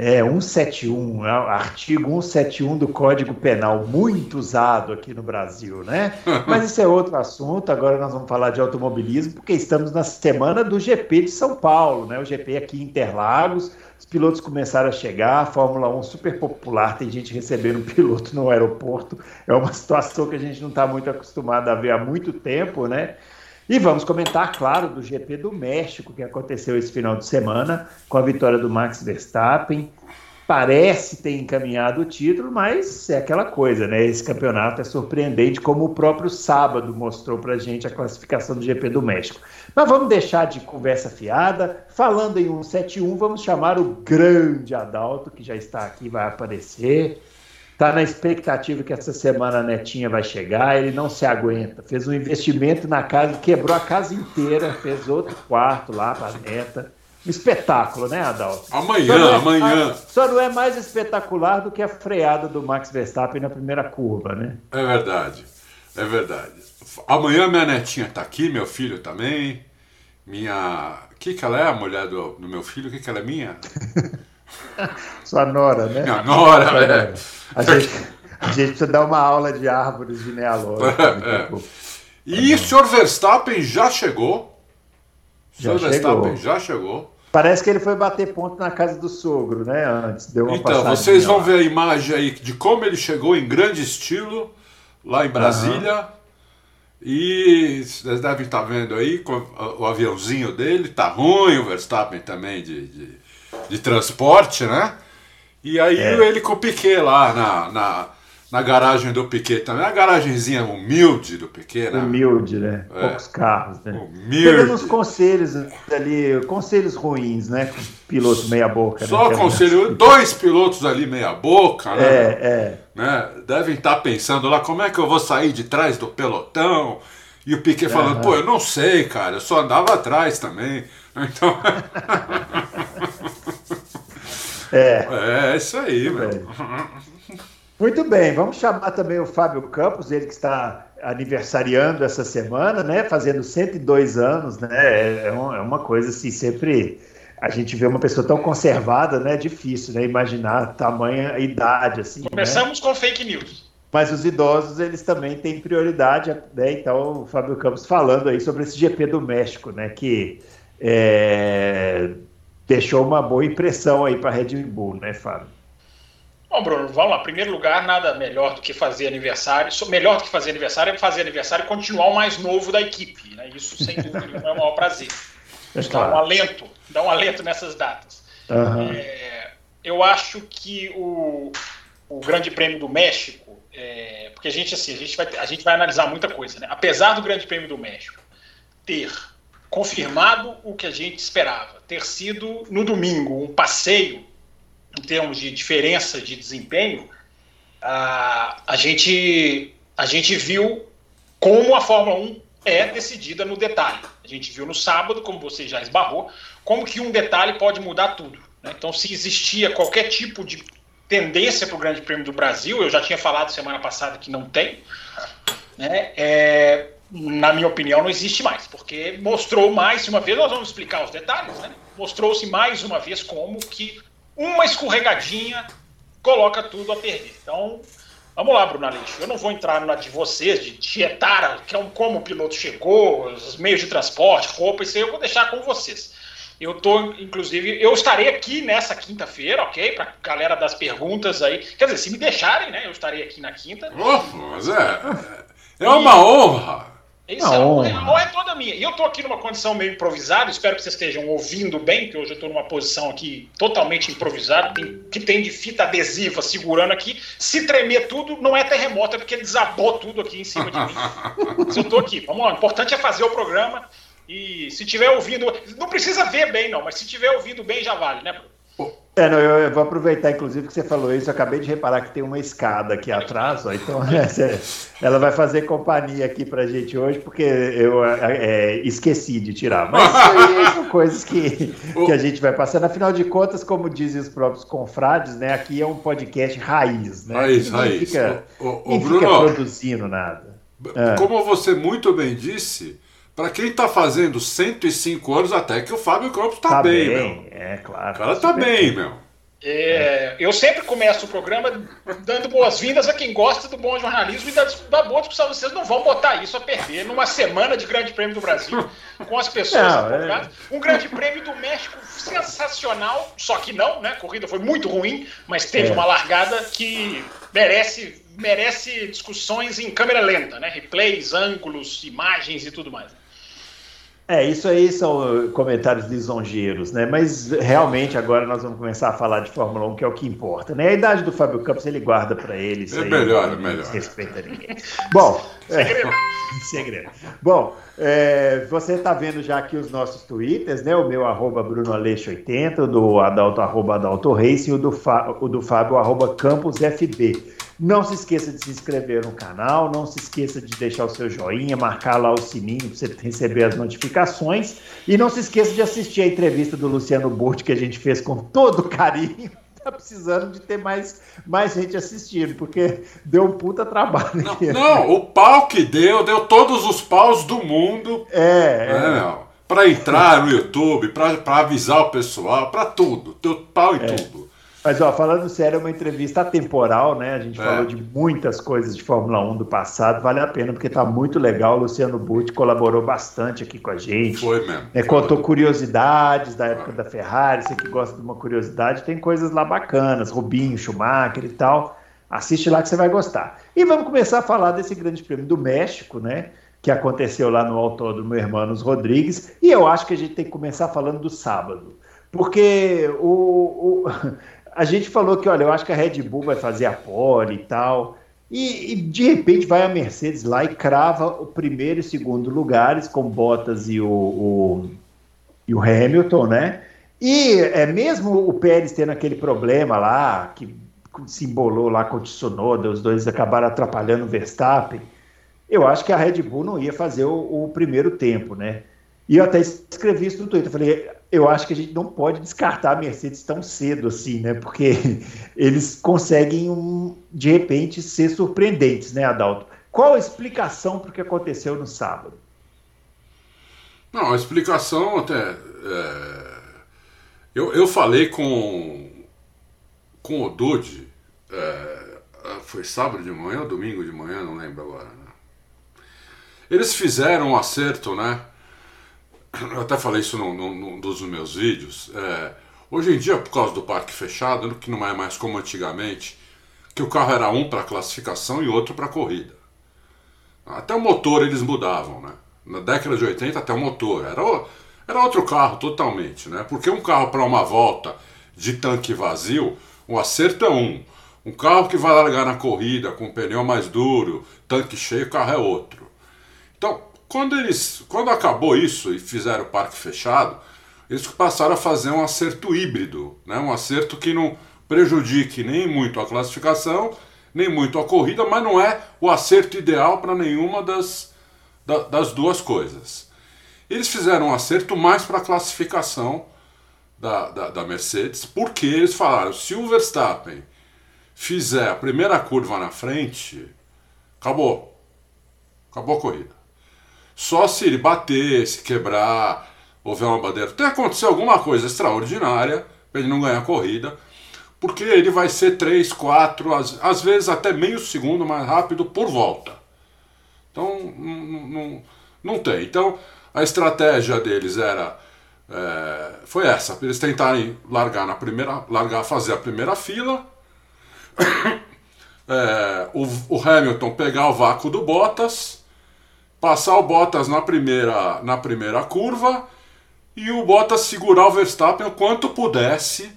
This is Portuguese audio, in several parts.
É, 171, é artigo 171 do Código Penal, muito usado aqui no Brasil, né? Mas isso é outro assunto, agora nós vamos falar de automobilismo, porque estamos na semana do GP de São Paulo, né? O GP aqui em Interlagos, os pilotos começaram a chegar, a Fórmula 1 super popular, tem gente recebendo um piloto no aeroporto, é uma situação que a gente não está muito acostumado a ver há muito tempo, né? E vamos comentar, claro, do GP do México, que aconteceu esse final de semana, com a vitória do Max Verstappen. Parece ter encaminhado o título, mas é aquela coisa, né? Esse campeonato é surpreendente, como o próprio sábado mostrou pra gente a classificação do GP do México. Mas vamos deixar de conversa fiada. Falando em 171, vamos chamar o grande Adalto, que já está aqui, vai aparecer. Está na expectativa que essa semana a netinha vai chegar, ele não se aguenta. Fez um investimento na casa, quebrou a casa inteira, fez outro quarto lá para a neta. Um espetáculo, né, Adalto? Amanhã, só é amanhã. Só não é mais espetacular do que a freada do Max Verstappen na primeira curva, né? É verdade, é verdade. Amanhã minha netinha está aqui, meu filho também. Minha. O que, que ela é, a mulher do, do meu filho? O que, que ela é minha? Sua nora, né? Minha nora, é. A gente, a gente precisa dar uma aula de árvores genealógicas. É. E o senhor Verstappen já chegou. O senhor Verstappen já chegou. Parece que ele foi bater ponto na casa do sogro, né? Antes deu uma Então, vocês vão ver a imagem aí de como ele chegou em grande estilo lá em Brasília. Uhum. E vocês devem estar vendo aí o aviãozinho dele, tá ruim, o Verstappen também de, de, de transporte, né? E aí é. ele com o Piquet lá na, na, na, garagem do Piquet também. A garagenzinha humilde do Piquet, né? Humilde, né? É. Poucos carros, né? Humilde. Pegando uns conselhos ali, conselhos ruins, né? Piloto meia boca. Só né? conselho, dois pilotos ali meia boca, né? É, é. Né? Devem estar pensando lá, como é que eu vou sair de trás do pelotão? E o Piquet falando, uhum. pô, eu não sei, cara, eu só andava atrás também. Então... É. É, isso aí, velho. Muito bem, vamos chamar também o Fábio Campos, ele que está aniversariando essa semana, né? Fazendo 102 anos, né? É, é, é uma coisa assim, sempre a gente vê uma pessoa tão conservada, né? É difícil, né? Imaginar tamanha idade, assim. Né? Começamos né? com fake news. Mas os idosos, eles também têm prioridade, né? Então, o Fábio Campos falando aí sobre esse GP do México, né? Que é, deixou uma boa impressão aí para a Red Bull, né, Fábio? Bom, Bruno, vamos lá. Primeiro lugar, nada melhor do que fazer aniversário. Melhor do que fazer aniversário é fazer aniversário e continuar o mais novo da equipe. Né? Isso, sem dúvida, é o maior prazer. É claro. Dá um alento, dá um alento nessas datas. Uhum. É, eu acho que o, o Grande Prêmio do México, é, porque a gente, assim, a gente, vai, a gente vai analisar muita coisa, né? Apesar do Grande Prêmio do México ter confirmado o que a gente esperava. Ter sido, no domingo, um passeio em termos de diferença de desempenho, a, a, gente, a gente viu como a Fórmula 1 é decidida no detalhe. A gente viu no sábado, como você já esbarrou, como que um detalhe pode mudar tudo. Né? Então, se existia qualquer tipo de tendência para o Grande Prêmio do Brasil, eu já tinha falado semana passada que não tem, né? É, na minha opinião, não existe mais, porque mostrou mais uma vez, nós vamos explicar os detalhes, né? Mostrou-se mais uma vez como que uma escorregadinha coloca tudo a perder. Então, vamos lá, Bruno Aleixo. Eu não vou entrar na de vocês, de tietar, que é um, como o piloto chegou, os meios de transporte, roupa, isso aí eu vou deixar com vocês. Eu tô, inclusive, eu estarei aqui nessa quinta-feira, ok? Pra galera das perguntas aí. Quer dizer, se me deixarem, né? Eu estarei aqui na quinta. Oh, mas é. É uma e... honra. Isso é, honra é toda minha. E eu estou aqui numa condição meio improvisada, espero que vocês estejam ouvindo bem, que hoje eu estou numa posição aqui totalmente improvisada, tem, que tem de fita adesiva segurando aqui. Se tremer tudo, não é terremoto, é porque desabou tudo aqui em cima de mim. Mas eu estou aqui. Vamos lá, o importante é fazer o programa. E se tiver ouvindo, não precisa ver bem, não, mas se tiver ouvindo bem, já vale, né, Bruno? É, não, eu, vou aproveitar, inclusive, que você falou isso. Eu acabei de reparar que tem uma escada aqui atrás, ó, então ela vai fazer companhia aqui pra gente hoje, porque eu é, esqueci de tirar. Mas isso aí são coisas que, que a gente vai passando. Afinal de contas, como dizem os próprios confrades, né? Aqui é um podcast raiz, né? Raiz, raiz. Fica, o, o, o Bruno, fica produzindo nada. Como você muito bem disse para quem está fazendo 105 anos, até que o Fábio Campos está tá bem, bem, meu. É, claro. O cara tá bem, meu. É, eu sempre começo o programa dando boas-vindas a quem gosta do bom jornalismo e da, da, boa discussão. Vocês não vão botar isso a perder numa semana de Grande Prêmio do Brasil, com as pessoas não, é... Um Grande Prêmio do México sensacional, só que não, né? A corrida foi muito ruim, mas teve é. uma largada que merece, merece discussões em câmera lenta, né? Replays, ângulos, imagens e tudo mais. É, isso aí são comentários lisonjeiros, né? Mas realmente agora nós vamos começar a falar de Fórmula 1, que é o que importa, né? A idade do Fábio Campos ele guarda para ele. é aí, melhor, é melhor. Respeita ninguém. Bom, segredo. É, segredo. Bom, é, você está vendo já aqui os nossos twitters, né? O meu arroba BrunoAleixo80, o do Adalto arroba Adalto Racing, o do, o do Fábio arroba CampusFB. Não se esqueça de se inscrever no canal, não se esqueça de deixar o seu joinha, marcar lá o sininho para você receber as notificações. E não se esqueça de assistir a entrevista do Luciano Burti que a gente fez com todo carinho. Tá precisando de ter mais, mais gente assistindo, porque deu um puta trabalho. Não, não o pau que deu, deu todos os paus do mundo. É, é. é para entrar no YouTube, para avisar o pessoal, para tudo. Deu pau em é. tudo. Mas, ó, falando sério, é uma entrevista atemporal, né? A gente é. falou de muitas coisas de Fórmula 1 do passado, vale a pena, porque tá muito legal. O Luciano Butti colaborou bastante aqui com a gente. Foi mesmo. É, contou curiosidades da época da Ferrari. Você que gosta de uma curiosidade, tem coisas lá bacanas, Rubinho, Schumacher e tal. Assiste lá que você vai gostar. E vamos começar a falar desse grande prêmio do México, né? Que aconteceu lá no Autódromo Hermanos Rodrigues. E eu acho que a gente tem que começar falando do sábado. Porque o, o a gente falou que, olha, eu acho que a Red Bull vai fazer a pole e tal. E, e, de repente vai a Mercedes lá e crava o primeiro e segundo lugares com Bottas e o, o, e o Hamilton, né? E é mesmo o Pérez tendo aquele problema lá, que se embolou lá com o Tsunoda, os dois acabaram atrapalhando o Verstappen, eu acho que a Red Bull não ia fazer o, o primeiro tempo, né? E eu até escrevi isso no Twitter. Falei, eu acho que a gente não pode descartar a Mercedes tão cedo assim, né? Porque eles conseguem, um, de repente, ser surpreendentes, né, Adalto? Qual a explicação para o que aconteceu no sábado? Não, a explicação até. É... Eu, eu falei com, com o Dude, é... foi sábado de manhã ou domingo de manhã, não lembro agora. Né? Eles fizeram um acerto, né? Eu até falei isso num, num dos meus vídeos, é, hoje em dia, por causa do parque fechado, que não é mais como antigamente, que o carro era um para classificação e outro para corrida. Até o motor eles mudavam, né? Na década de 80 até o motor, era, era outro carro totalmente, né? Porque um carro para uma volta de tanque vazio, o acerto é um. Um carro que vai largar na corrida com pneu mais duro, tanque cheio, o carro é outro. Então, quando eles, quando acabou isso e fizeram o parque fechado, eles passaram a fazer um acerto híbrido, né? um acerto que não prejudique nem muito a classificação, nem muito a corrida, mas não é o acerto ideal para nenhuma das, da, das duas coisas. Eles fizeram um acerto mais para a classificação da, da, da Mercedes, porque eles falaram: se o Verstappen fizer a primeira curva na frente, acabou. Acabou a corrida. Só se ele bater, se quebrar, houver uma bandeira. Tem que acontecer alguma coisa extraordinária para ele não ganhar a corrida, porque ele vai ser 3, 4, às, às vezes até meio segundo mais rápido por volta. Então, não, tem. Então, a estratégia deles era. É, foi essa, eles tentarem largar na primeira, largar, fazer a primeira fila, é, o, o Hamilton pegar o vácuo do Bottas, passar o Bottas na primeira, na primeira curva e o Bottas segurar o Verstappen o quanto pudesse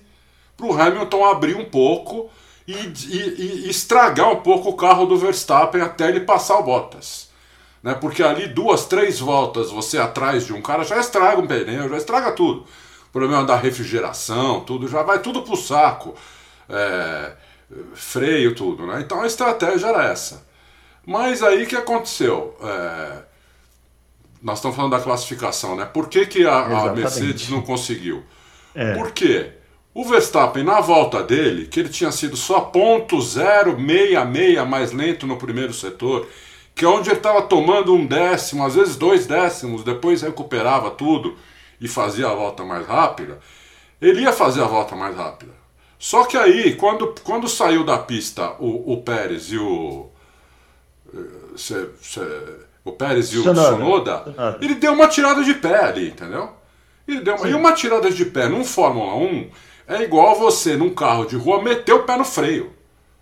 para o Hamilton abrir um pouco e, e, e, estragar um pouco o carro do Verstappen até ele passar o Bottas. Né? Porque ali duas, três voltas você atrás de um cara já estraga um pneu, já estraga tudo. problema da refrigeração, tudo, já vai tudo pro saco. É, freio, tudo, né? Então a estratégia era essa. Mas aí o que aconteceu? É, nós estamos falando da classificação, né? Por que, que a, a Mercedes não conseguiu? É. Por quê? O Verstappen, na volta dele, que ele tinha sido só ponto 066 mais lento no primeiro setor, que é onde ele estava tomando um décimo, às vezes dois décimos, depois recuperava tudo e fazia a volta mais rápida, ele ia fazer a volta mais rápida. Só que aí, quando, quando saiu da pista o, o Pérez e o. Se, se, o Pérez e o Sonoda, ele deu uma tirada de pé ali, entendeu? Ele deu uma, e uma tirada de pé num Fórmula 1 é igual você, num carro de rua, meter o pé no freio.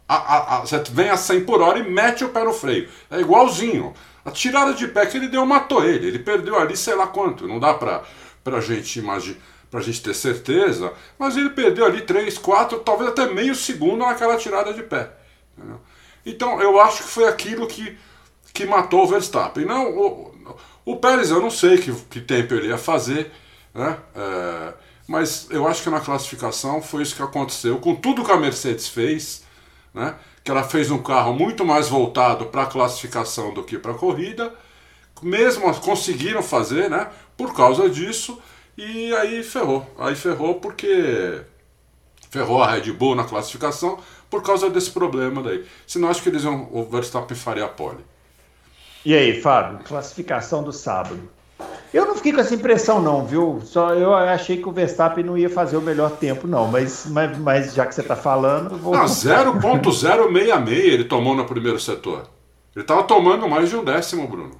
A, a, a, você vem a 100 por hora e mete o pé no freio. É igualzinho. A tirada de pé que ele deu matou ele. Ele perdeu ali sei lá quanto. Não dá pra, pra gente imaginar para a gente ter certeza, mas ele perdeu ali 3, 4, talvez até meio segundo naquela tirada de pé. Entendeu? Então eu acho que foi aquilo que, que matou o Verstappen. Não, o, o Pérez eu não sei que, que tempo ele ia fazer, né? É, mas eu acho que na classificação foi isso que aconteceu. Com tudo que a Mercedes fez, né? que ela fez um carro muito mais voltado para a classificação do que para a corrida, mesmo conseguiram fazer, né? por causa disso e aí ferrou. Aí ferrou porque ferrou a Red Bull na classificação por causa desse problema daí. Senão acho que eles iam, o Verstappen faria a pole. E aí, Fábio, classificação do sábado. Eu não fiquei com essa impressão, não, viu? Só eu achei que o Verstappen não ia fazer o melhor tempo, não. Mas, mas, mas já que você está falando. Vou... Ah, 0,066 ele tomou no primeiro setor. Ele estava tomando mais de um décimo, Bruno.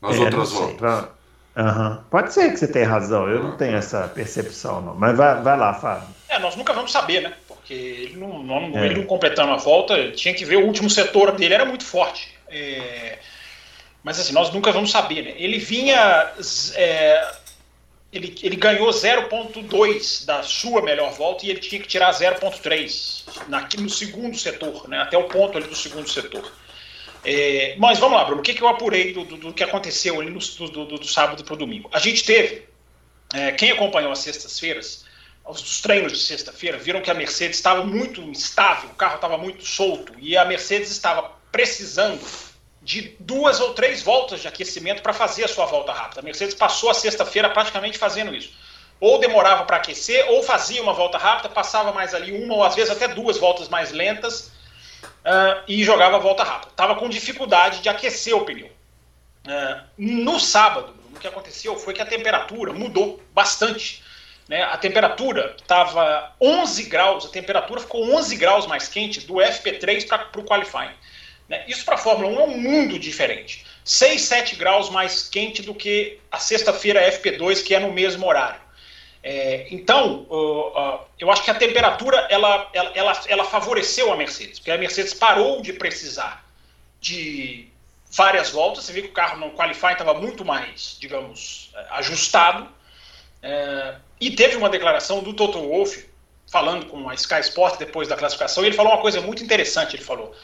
Nas é, outras voltas. Uhum. Pode ser que você tenha razão, eu não tenho essa percepção, não. Mas vai, vai lá, Fábio. É, nós nunca vamos saber, né? Porque ele não, não, é. ele não completando a volta, tinha que ver o último setor dele, era muito forte. É... Mas assim, nós nunca vamos saber, né? Ele vinha. É... Ele, ele ganhou 0,2 da sua melhor volta e ele tinha que tirar 0,3 no segundo setor, né? Até o ponto ali do segundo setor. É, mas vamos lá, Bruno, o que, que eu apurei do, do, do que aconteceu ali no, do, do, sábado para o domingo? A gente teve, é, quem acompanhou as sextas-feiras, os treinos de sexta-feira, viram que a Mercedes estava muito instável, o carro estava muito solto e a Mercedes estava precisando de duas ou três voltas de aquecimento para fazer a sua volta rápida. A Mercedes passou a sexta-feira praticamente fazendo isso. Ou demorava para aquecer, ou fazia uma volta rápida, passava mais ali uma ou às vezes até duas voltas mais lentas uh, e jogava a volta rápida. Estava com dificuldade de aquecer o pneu. Uh, no sábado, o que aconteceu foi que a temperatura mudou bastante. Né? A temperatura estava 11 graus, a temperatura ficou 11 graus mais quente do FP3 para o qualifying. Né? Isso para a Fórmula 1 é um mundo diferente. 6, 7 graus mais quente do que a sexta-feira FP2, que é no mesmo horário. É, então, uh, uh, eu acho que a temperatura ela, ela, ela, ela, favoreceu a Mercedes, porque a Mercedes parou de precisar de várias voltas. Você vê que o carro no qualifying estava muito mais, digamos, ajustado. É, e teve uma declaração do Toto Wolff falando com a Sky Sport depois da classificação. E ele falou uma coisa muito interessante. Ele falou: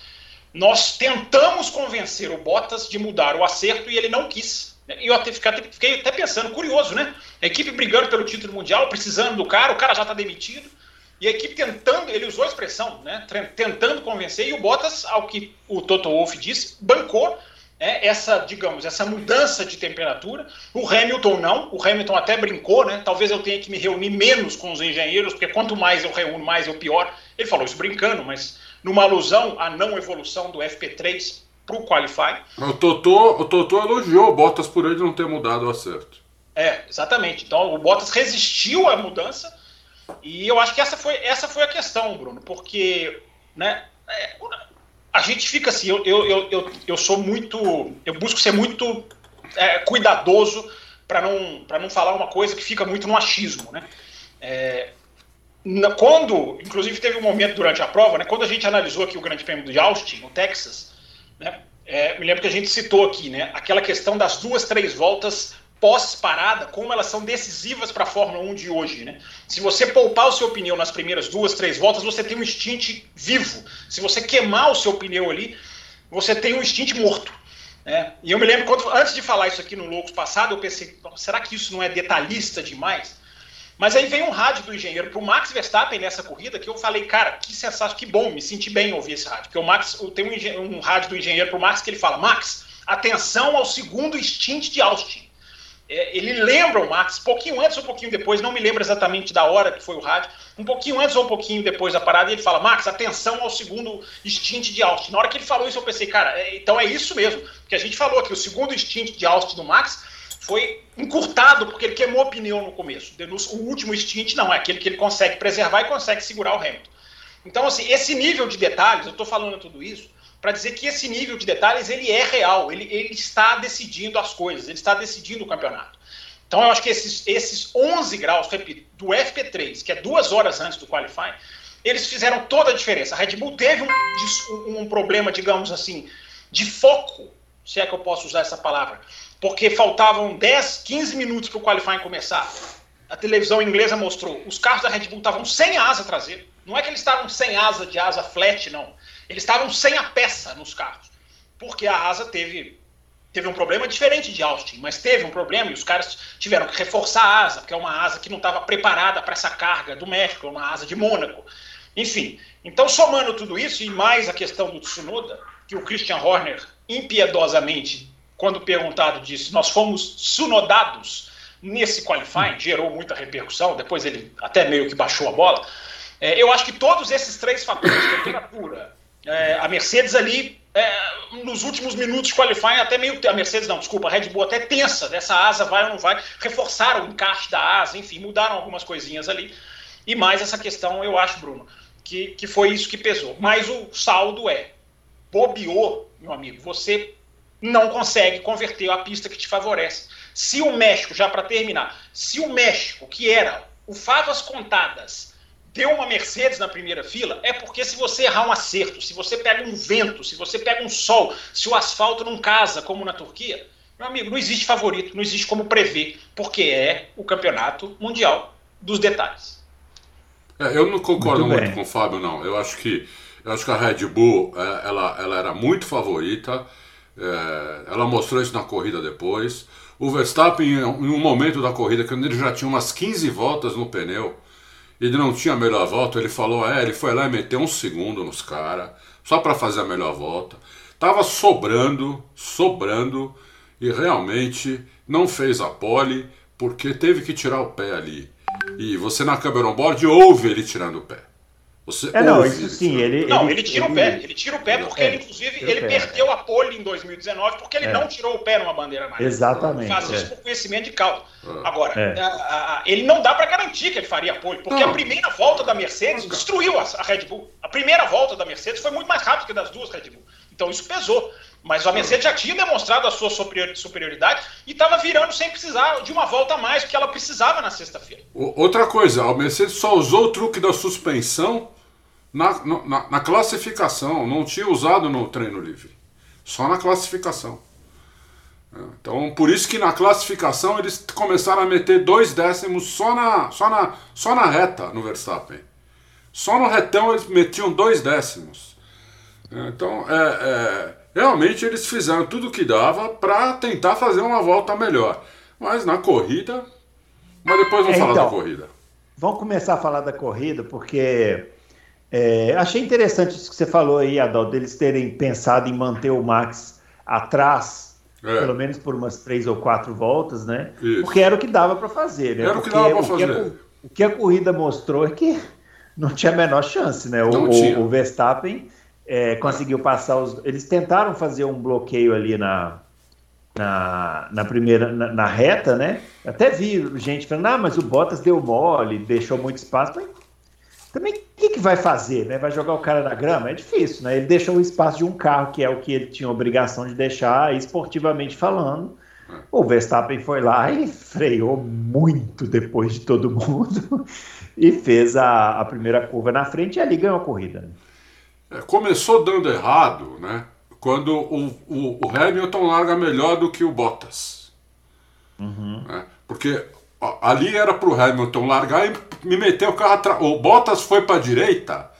Nós tentamos convencer o Bottas de mudar o acerto e ele não quis. E eu até, fiquei até pensando, curioso, né? A equipe brigando pelo título mundial, precisando do cara, o cara já está demitido. E a equipe tentando, ele usou a expressão, né? Tentando convencer, e o Bottas, ao que o Toto Wolff disse, bancou né, essa, digamos, essa mudança de temperatura. O Hamilton não, o Hamilton até brincou, né? Talvez eu tenha que me reunir menos com os engenheiros, porque quanto mais eu reúno, mais eu pior. Ele falou isso brincando, mas numa alusão à não evolução do FP3 para o Qualify. O Totô, o Totô elogiou o Bottas por ele não ter mudado o acerto. É, exatamente. Então o Bottas resistiu à mudança e eu acho que essa foi, essa foi a questão, Bruno, porque né, é, a gente fica assim, eu, eu, eu, eu sou muito. Eu busco ser muito é, cuidadoso para não, não falar uma coisa que fica muito no achismo. Né? É, quando, inclusive teve um momento durante a prova, né, quando a gente analisou aqui o Grande Prêmio de Austin, no Texas, né? É, me lembro que a gente citou aqui, né? Aquela questão das duas, três voltas pós-parada, como elas são decisivas para a Fórmula 1 de hoje, né? Se você poupar o seu pneu nas primeiras duas, três voltas, você tem um stint vivo. Se você queimar o seu pneu ali, você tem um stint morto. Né? E eu me lembro, quando, antes de falar isso aqui no Loucos passado, eu pensei, será que isso não é detalhista demais? Mas aí veio um rádio do engenheiro para o Max Verstappen nessa corrida que eu falei, cara, que sensação, que bom, me senti bem ouvir esse rádio. Porque o Max tem um, um rádio do engenheiro para o Max que ele fala: Max, atenção ao segundo stint de Austin. É, ele lembra o Max, pouquinho antes ou pouquinho depois, não me lembro exatamente da hora que foi o rádio, um pouquinho antes ou um pouquinho depois da parada, ele fala: Max, atenção ao segundo stint de Austin. Na hora que ele falou isso, eu pensei, cara, é, então é isso mesmo. Porque a gente falou que o segundo stint de Austin do Max foi encurtado porque ele queimou o pneu no começo. O último stint não, é aquele que ele consegue preservar e consegue segurar o Hamilton. Então, assim, esse nível de detalhes, eu estou falando tudo isso para dizer que esse nível de detalhes ele é real, ele, ele está decidindo as coisas, ele está decidindo o campeonato. Então, eu acho que esses, esses 11 graus, repito, do FP3, que é duas horas antes do qualifying, eles fizeram toda a diferença. A Red Bull teve um, um problema, digamos assim, de foco, se é que eu posso usar essa palavra, porque faltavam 10, 15 minutos para o qualifying começar. A televisão inglesa mostrou, os carros da Red Bull estavam sem asa traseira. Não é que eles estavam sem asa de asa flat, não. Eles estavam sem a peça nos carros. Porque a asa teve, teve um problema diferente de Austin, mas teve um problema e os caras tiveram que reforçar a asa, porque é uma asa que não estava preparada para essa carga do México, é uma asa de Mônaco. Enfim, então somando tudo isso e mais a questão do Tsunoda, que o Christian Horner impiedosamente quando perguntado disso, nós fomos sunodados nesse qualifying, gerou muita repercussão, depois ele até meio que baixou a bola. É, eu acho que todos esses três fatores, temperatura, é, a Mercedes ali, é, nos últimos minutos de qualifying, até meio. A Mercedes, não, desculpa, a Red Bull até tensa dessa asa, vai ou não vai, reforçaram o encaixe da asa, enfim, mudaram algumas coisinhas ali. E mais essa questão, eu acho, Bruno, que, que foi isso que pesou. Mas o saldo é: bobeou, meu amigo, você não consegue converter a pista que te favorece. Se o México, já para terminar, se o México, que era o favas contadas, deu uma Mercedes na primeira fila, é porque se você errar um acerto, se você pega um vento, se você pega um sol, se o asfalto não casa, como na Turquia, meu amigo, não existe favorito, não existe como prever, porque é o campeonato mundial dos detalhes. É, eu não concordo muito, muito, com o Fábio, não. Eu acho que, eu acho que a Red Bull é, ela, ela era muito favorita. É, ela mostrou isso na corrida depois. O Verstappen, em um momento da corrida, quando ele já tinha umas 15 voltas no pneu, ele não tinha a melhor volta, ele falou: é, ele foi lá e meteu um segundo nos caras, só para fazer a melhor volta. Tava sobrando, sobrando, e realmente não fez a pole, porque teve que tirar o pé ali. E você na câmera on board ouve ele tirando o pé. Você é, não, isso sim, ele. Não, ele, ele tira ele, o pé. Ele tira o pé porque é, ele, inclusive, ele pé, perdeu a pole em 2019 porque ele é. não tirou o pé numa bandeira amarela. Exatamente. Faz isso é. por conhecimento de causa. É. Agora, é. a, a, a, ele não dá para garantir que ele faria a pole, porque não. a primeira volta da Mercedes destruiu a, Red Bull. A primeira volta da Mercedes foi muito mais rápida que das duas Red Bull. Então isso pesou. Mas a Mercedes já tinha demonstrado a sua superioridade e estava virando sem precisar de uma volta a mais que ela precisava na sexta-feira. Outra coisa, a Mercedes só usou o truque da suspensão na, na, na, classificação, não tinha usado no treino livre, só na classificação. É, então, por isso que na classificação eles começaram a meter dois décimos só na, só na, só na reta no Verstappen. Só no retão eles metiam dois décimos. É, então, é, é, realmente eles fizeram tudo o que dava para tentar fazer uma volta melhor. Mas na corrida. Mas depois vamos falar então, da corrida. Vamos começar a falar da corrida, porque é, achei interessante isso que você falou aí, Adal, deles terem pensado em manter o Max atrás, é. pelo menos por umas três ou quatro voltas, né? Isso. Porque era o que dava para fazer, né? Era Porque o que dava para fazer. A, o que a corrida mostrou é que não tinha a menor chance, né? O, o, o Verstappen é, conseguiu passar os. Eles tentaram fazer um bloqueio ali na, na, na primeira na, na, reta, né? Até vi gente falando, ah, mas o Bottas deu mole, deixou muito espaço. Mas também o que, que, vai fazer? Né? Vai jogar o cara na grama? É difícil, né? Ele deixou o espaço de um carro, que é o que ele tinha obrigação de deixar, esportivamente falando. O Verstappen foi lá e freou muito depois de todo mundo e fez a, a primeira curva na frente e ali ganhou a corrida. Né? É, começou dando errado, né? Quando o, o, o, Hamilton larga melhor do que o Bottas. Uhum. Né? Porque ali era para o Hamilton largar e me meter o carro atrás. O Bottas foi para a direita.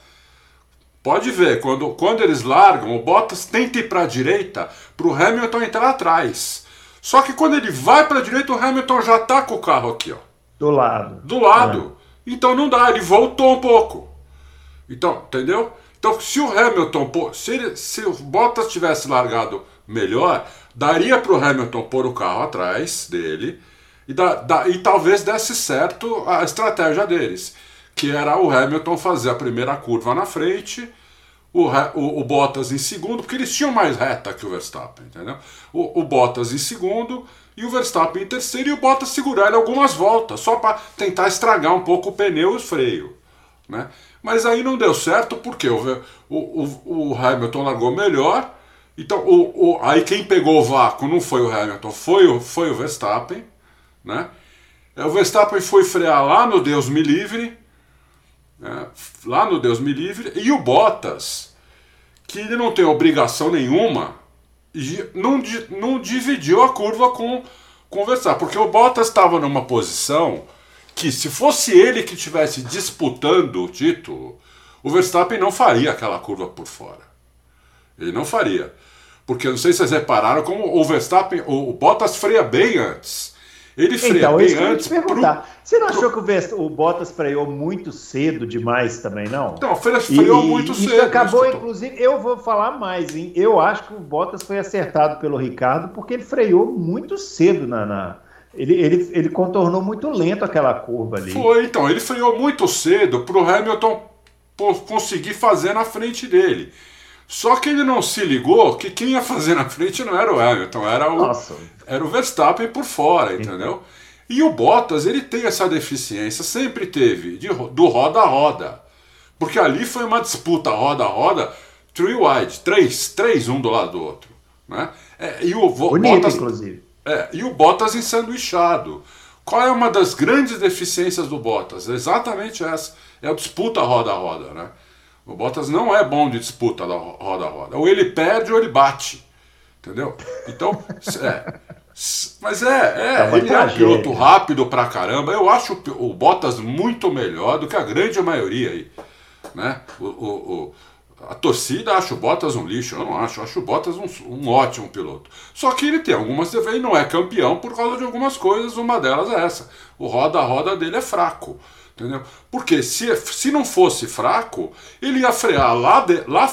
Pode ver, quando, quando eles largam, o Bottas tenta ir para a direita para o Hamilton entrar atrás. Só que quando ele vai para a direita, o Hamilton já está com o carro aqui, ó. Do lado. Do lado. É. Então não dá, ele voltou um pouco. Então, entendeu? Então, se o Hamilton, se, ele, se o Bottas tivesse largado melhor, daria para o Hamilton pôr o carro atrás dele e, da, da, e talvez desse certo a estratégia deles, que era o Hamilton fazer a primeira curva na frente, o, o, o Bottas em segundo, porque eles tinham mais reta que o Verstappen, entendeu? O, o Bottas em segundo e o Verstappen em terceiro e o Bottas segurar ele algumas voltas, só para tentar estragar um pouco o pneu e o freio, né? Mas aí não deu certo porque o, o, o Hamilton largou melhor. Então, o, o, aí quem pegou o vácuo não foi o Hamilton, foi o, foi o Verstappen. Né? O Verstappen foi frear lá no Deus me livre. Né? Lá no Deus me livre. E o Bottas, que ele não tem obrigação nenhuma, não, não dividiu a curva com, com o Verstappen. Porque o Bottas estava numa posição que se fosse ele que estivesse disputando o título, o Verstappen não faria aquela curva por fora. Ele não faria. Porque não sei se vocês repararam como o Verstappen, o Bottas freia bem antes. Ele freia então, bem antes. Perguntar. Pro, Você não achou pro... que o, Bottas freou muito cedo demais também, não? Então, freou e, muito cedo. acabou, inclusive, eu vou falar mais, hein? Eu acho que o Bottas foi acertado pelo Ricardo porque ele freou muito cedo na, na ele, ele, ele contornou muito lento aquela curva ali. Foi, então. Ele freou muito cedo para o Hamilton conseguir fazer na frente dele. Só que ele não se ligou que quem ia fazer na frente não era o Hamilton, era o, Nossa. era o Verstappen por fora, entendeu? E o Bottas, ele tem essa deficiência, sempre teve, de, do roda a roda. Porque ali foi uma disputa roda a roda, three wide, três, três um do lado do outro. Né? É, e o Bonito, Bottas, inclusive. É, e o Bottas ensanduichado. Qual é uma das grandes deficiências do Bottas? exatamente essa. É a disputa roda a roda, né? O Bottas não é bom de disputa da roda a roda. Ou ele perde ou ele bate. Entendeu? Então, é. Mas é, é, é ele é um piloto rápido pra caramba. Eu acho o Bottas muito melhor do que a grande maioria aí. Né? O, o, a torcida acha o Bottas um lixo, eu não acho, acho o Bottas um, um ótimo piloto. Só que ele tem algumas ele não é campeão por causa de algumas coisas, uma delas é essa. O roda-roda dele é fraco. Entendeu? Porque se, se não fosse fraco, ele ia frear lá, de, lá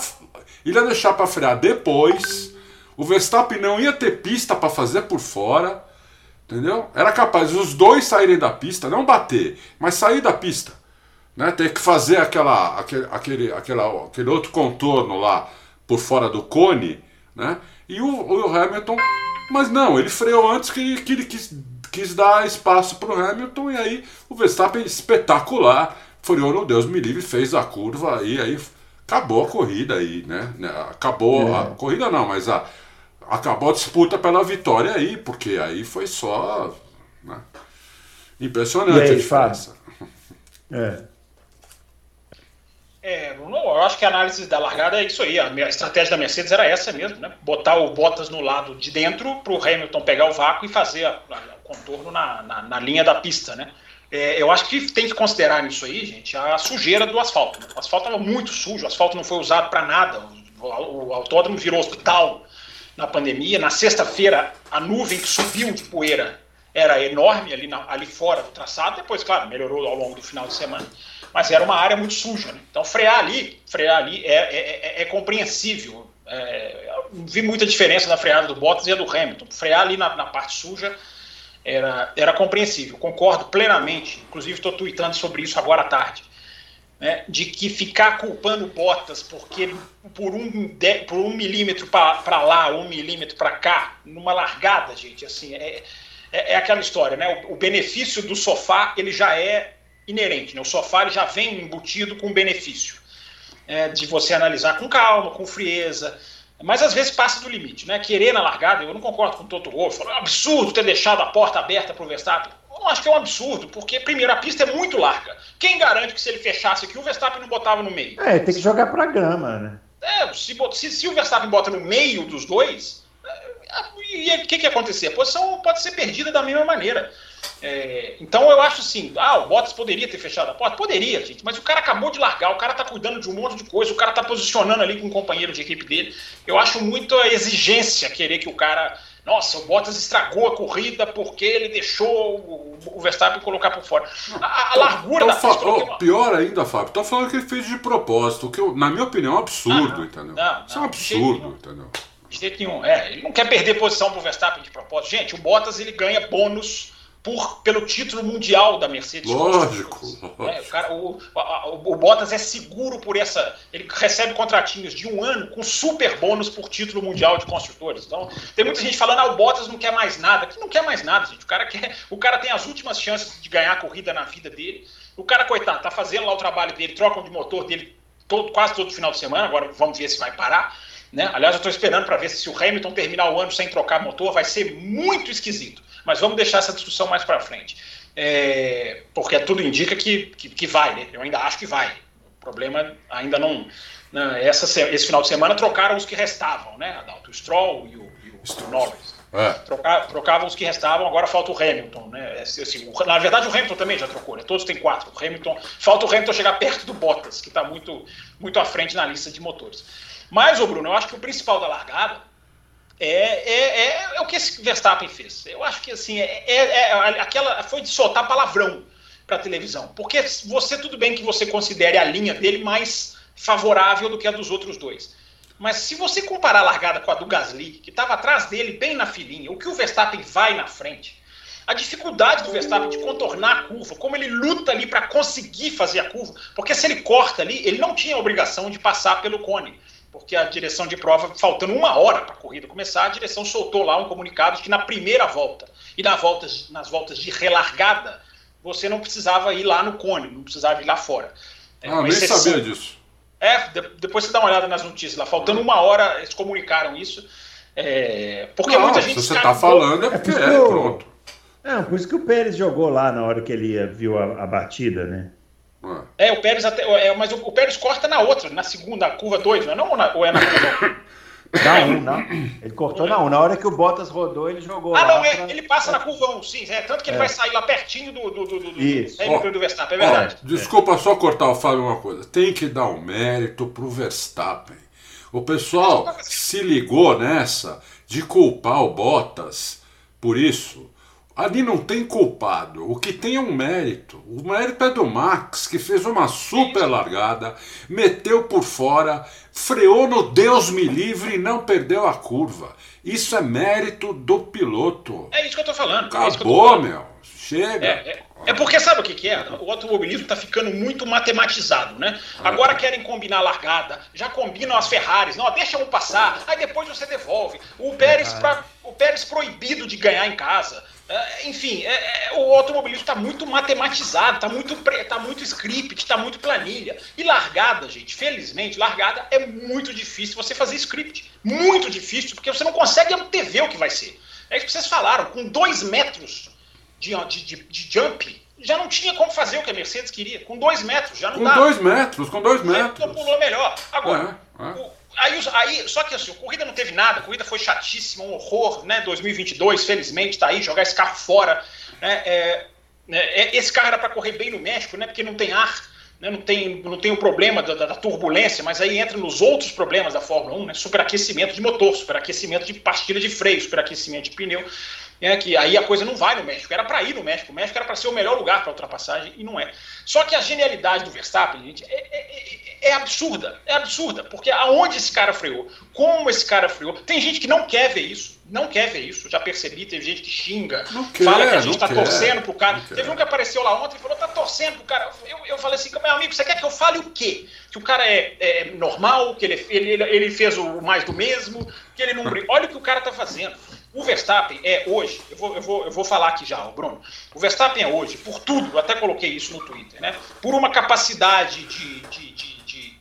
ele ia deixar para frear depois. O Verstappen não ia ter pista para fazer por fora. Entendeu? Era capaz os dois saírem da pista, não bater, mas sair da pista né? Ter que fazer aquela, aquele, aquele, aquela, aquele outro contorno lá por fora do cone, né? E o, o Hamilton, mas não, ele freou antes que, que ele quis, quis dar espaço para o Hamilton e aí o Verstappen espetacular, freou no Deus me livre, fez a curva e aí acabou a corrida aí, né? Acabou é. a corrida não, mas a, acabou a disputa pela vitória aí, porque aí foi só né? impressionante aí, a diferença. É. É, eu acho que a análise da largada é isso aí. A estratégia da Mercedes era essa mesmo, né? Botar o Bottas no lado de dentro para o Hamilton pegar o vácuo e fazer o contorno na, na, na, linha da pista, né? É, eu acho que tem que considerar nisso aí, gente, a sujeira do asfalto. Né? O asfalto estava muito sujo, o asfalto não foi usado para nada. O, o autódromo virou hospital na pandemia. Na sexta-feira, a nuvem que subiu de poeira era enorme ali, na, ali fora do traçado. Depois, claro, melhorou ao longo do final de semana mas era uma área muito suja. Né? Então frear ali, frear ali é, é, é, é compreensível. É, vi muita diferença na freada do Bottas e a do Hamilton. Frear ali na, na parte suja era, era compreensível. Concordo plenamente, inclusive estou tweetando sobre isso agora à tarde. Né, de que ficar culpando Bottas porque por um, de, por um milímetro para lá, um milímetro para cá, numa largada, gente, assim, é, é, é, aquela história, né? O, o benefício do sofá ele já é inerente. Né? O sofá já vem embutido com benefício é, de você analisar com calma, com frieza. Mas às vezes passa do limite, né? Querer na largada, eu não concordo com o Toto Wolff, é um absurdo ter deixado a porta aberta para o Verstappen. Eu acho que é um absurdo, porque, primeiro, a pista é muito larga. Quem garante que se ele fechasse aqui, o Verstappen não botava no meio? É, tem que jogar para grama, né? É, se, se, se, o Verstappen bota no meio dos dois, é, o que, que ia acontecer? A posição pode ser perdida da mesma maneira. É, então eu acho assim, ah, o Bottas poderia ter fechado a porta? Poderia, gente, mas o cara acabou de largar, o cara tá cuidando de um monte de coisa, o cara tá posicionando ali com o companheiro de equipe dele. Eu acho muito a exigência querer que o cara Nossa, o Bottas estragou a corrida porque ele deixou o, o Verstappen colocar por fora. A, a largura da pista. Oh, pior ainda, Fábio, tô falando que ele fez de propósito, que eu, na minha opinião é um absurdo, ah, não, entendeu? Não, Isso é um absurdo, entendeu? De jeito nenhum. É, ele não quer perder posição pro Verstappen de propósito. Gente, o Bottas ele ganha bônus por, pelo título mundial da Mercedes. Lógico. É, o, cara, o, o, o, Bottas é seguro por essa. Ele recebe contratinhos de um ano com super bônus por título mundial de construtores. Então, tem muita gente falando, ah, o Bottas não quer mais nada. Que não quer mais nada, gente. O cara, quer, o cara tem as últimas chances de ganhar a corrida na vida dele. O cara, coitado, tá fazendo lá o trabalho dele, trocam de motor dele todo, quase todo final de semana. Agora vamos ver se vai parar. Né? Aliás, eu estou esperando para ver se o Hamilton terminar o ano sem trocar motor, vai ser muito esquisito. Mas vamos deixar essa discussão mais para frente. É, porque tudo indica que, que, que, vai, né? Eu ainda acho que vai. O problema ainda não. Né? Essa, esse final de semana trocaram os que restavam, né? Adalto, o Stroll e o, e o Norris. É. Trocar, trocavam os que restavam, agora falta o Hamilton, né? Assim, o, na verdade, o Hamilton também já trocou, né? Todos têm quatro. O Hamilton, falta o Hamilton chegar perto do Bottas, que está muito, muito à frente na lista de motores. Mas, ô Bruno, eu acho que o principal da largada é, é, é, é, o que esse Verstappen fez. Eu acho que assim, é, é, é aquela foi de soltar palavrão para a televisão. Porque você, tudo bem que você considere a linha dele mais favorável do que a dos outros dois. Mas se você comparar a largada com a do Gasly, que estava atrás dele, bem na filinha, o que o Verstappen vai na frente, a dificuldade do Verstappen de contornar a curva, como ele luta ali para conseguir fazer a curva, porque se ele corta ali, ele não tinha a obrigação de passar pelo cone porque a direção de prova, faltando uma hora para a corrida começar, a direção soltou lá um comunicado de que na primeira volta e na voltas, nas voltas de relargada, você não precisava ir lá no cone, não precisava ir lá fora. É ah, nem exceção. sabia disso. É, de, depois você dá uma olhada nas notícias lá. Faltando uma hora, eles comunicaram isso. É, porque não, muita gente. Se você está falando, é porque é, é, pronto. É, por isso que o Pérez jogou lá na hora que ele viu a, a batida, né? É, o Pérez até. É, mas o, o, Pérez corta na outra, na segunda, curva 2, não é? Não, ou, na, ou é na curva Na 1, um, não. Ele cortou na 1. Um. Na hora que o Bottas rodou, ele jogou. Ah, não, é, pra... ele passa na curva 1, um, sim. É, tanto que ele é. vai sair lá pertinho do, do, do, do, Isso. do, do Verstappen, é verdade. desculpa só cortar o Fábio uma coisa. Tem que dar um mérito pro Verstappen. O pessoal se ligou nessa de culpar o Bottas por isso. Ali não tem culpado. O que tem é um mérito. O mérito é do Max, que fez uma super largada, meteu por fora, freou no Deus me livre e não perdeu a curva. Isso é mérito do piloto. É isso que eu tô falando. Acabou, é tô falando. meu. Chega. É, é, é, porque sabe o que, que, é? O automobilismo está ficando muito matematizado, né? É. Agora querem combinar a largada, já combinam as Ferraris. Não, deixa um passar, aí depois você devolve. O Pérez, pra, o Pérez proibido de ganhar em casa. É, enfim, é, é, o automobilismo está muito matematizado, está muito, tá muito script, está muito planilha. E largada, gente, felizmente, largada é muito difícil você fazer script. Muito difícil, porque você não consegue antever o que vai ser. É isso que vocês falaram, com dois metros de, de, de, de jump, já não tinha como fazer o que a Mercedes queria. Com dois metros, já não com dá. Com dois metros, com dois metros. Então pulou melhor. Agora, é, é. O, Aí, aí, só que assim, corrida não teve nada, a corrida foi chatíssima, um horror, né? 2022, felizmente, tá aí, jogar esse carro fora. Né? É, é, esse carro era para correr bem no México, né? Porque não tem ar, né? não, tem, não tem o problema da, da, turbulência, mas aí entra nos outros problemas da Fórmula 1, né? Superaquecimento de motor, superaquecimento de pastilha de freio, superaquecimento de pneu. É que aí a coisa não vai no México. Era para ir no México. O México era para ser o melhor lugar para ultrapassagem e não é. Só que a genialidade do Verstappen, gente, é, é, é, é, absurda. É absurda. Porque aonde esse cara freou, como esse cara freou. Tem gente que não quer ver isso. Não quer ver isso. Já percebi. Teve gente que xinga. Quer, fala que a gente está torcendo pro cara. Teve um que apareceu lá ontem e falou: tá torcendo pro cara. Eu, eu falei assim: meu amigo, você quer que eu fale o quê? Que o cara é, é normal, que ele, ele, ele fez o mais do mesmo, que ele não. Olha o que o cara tá fazendo. O Verstappen é hoje, eu vou, eu vou, eu vou falar aqui já, Bruno. O Verstappen é hoje, por tudo, até coloquei isso no Twitter, né? Por uma capacidade de, de, de, de,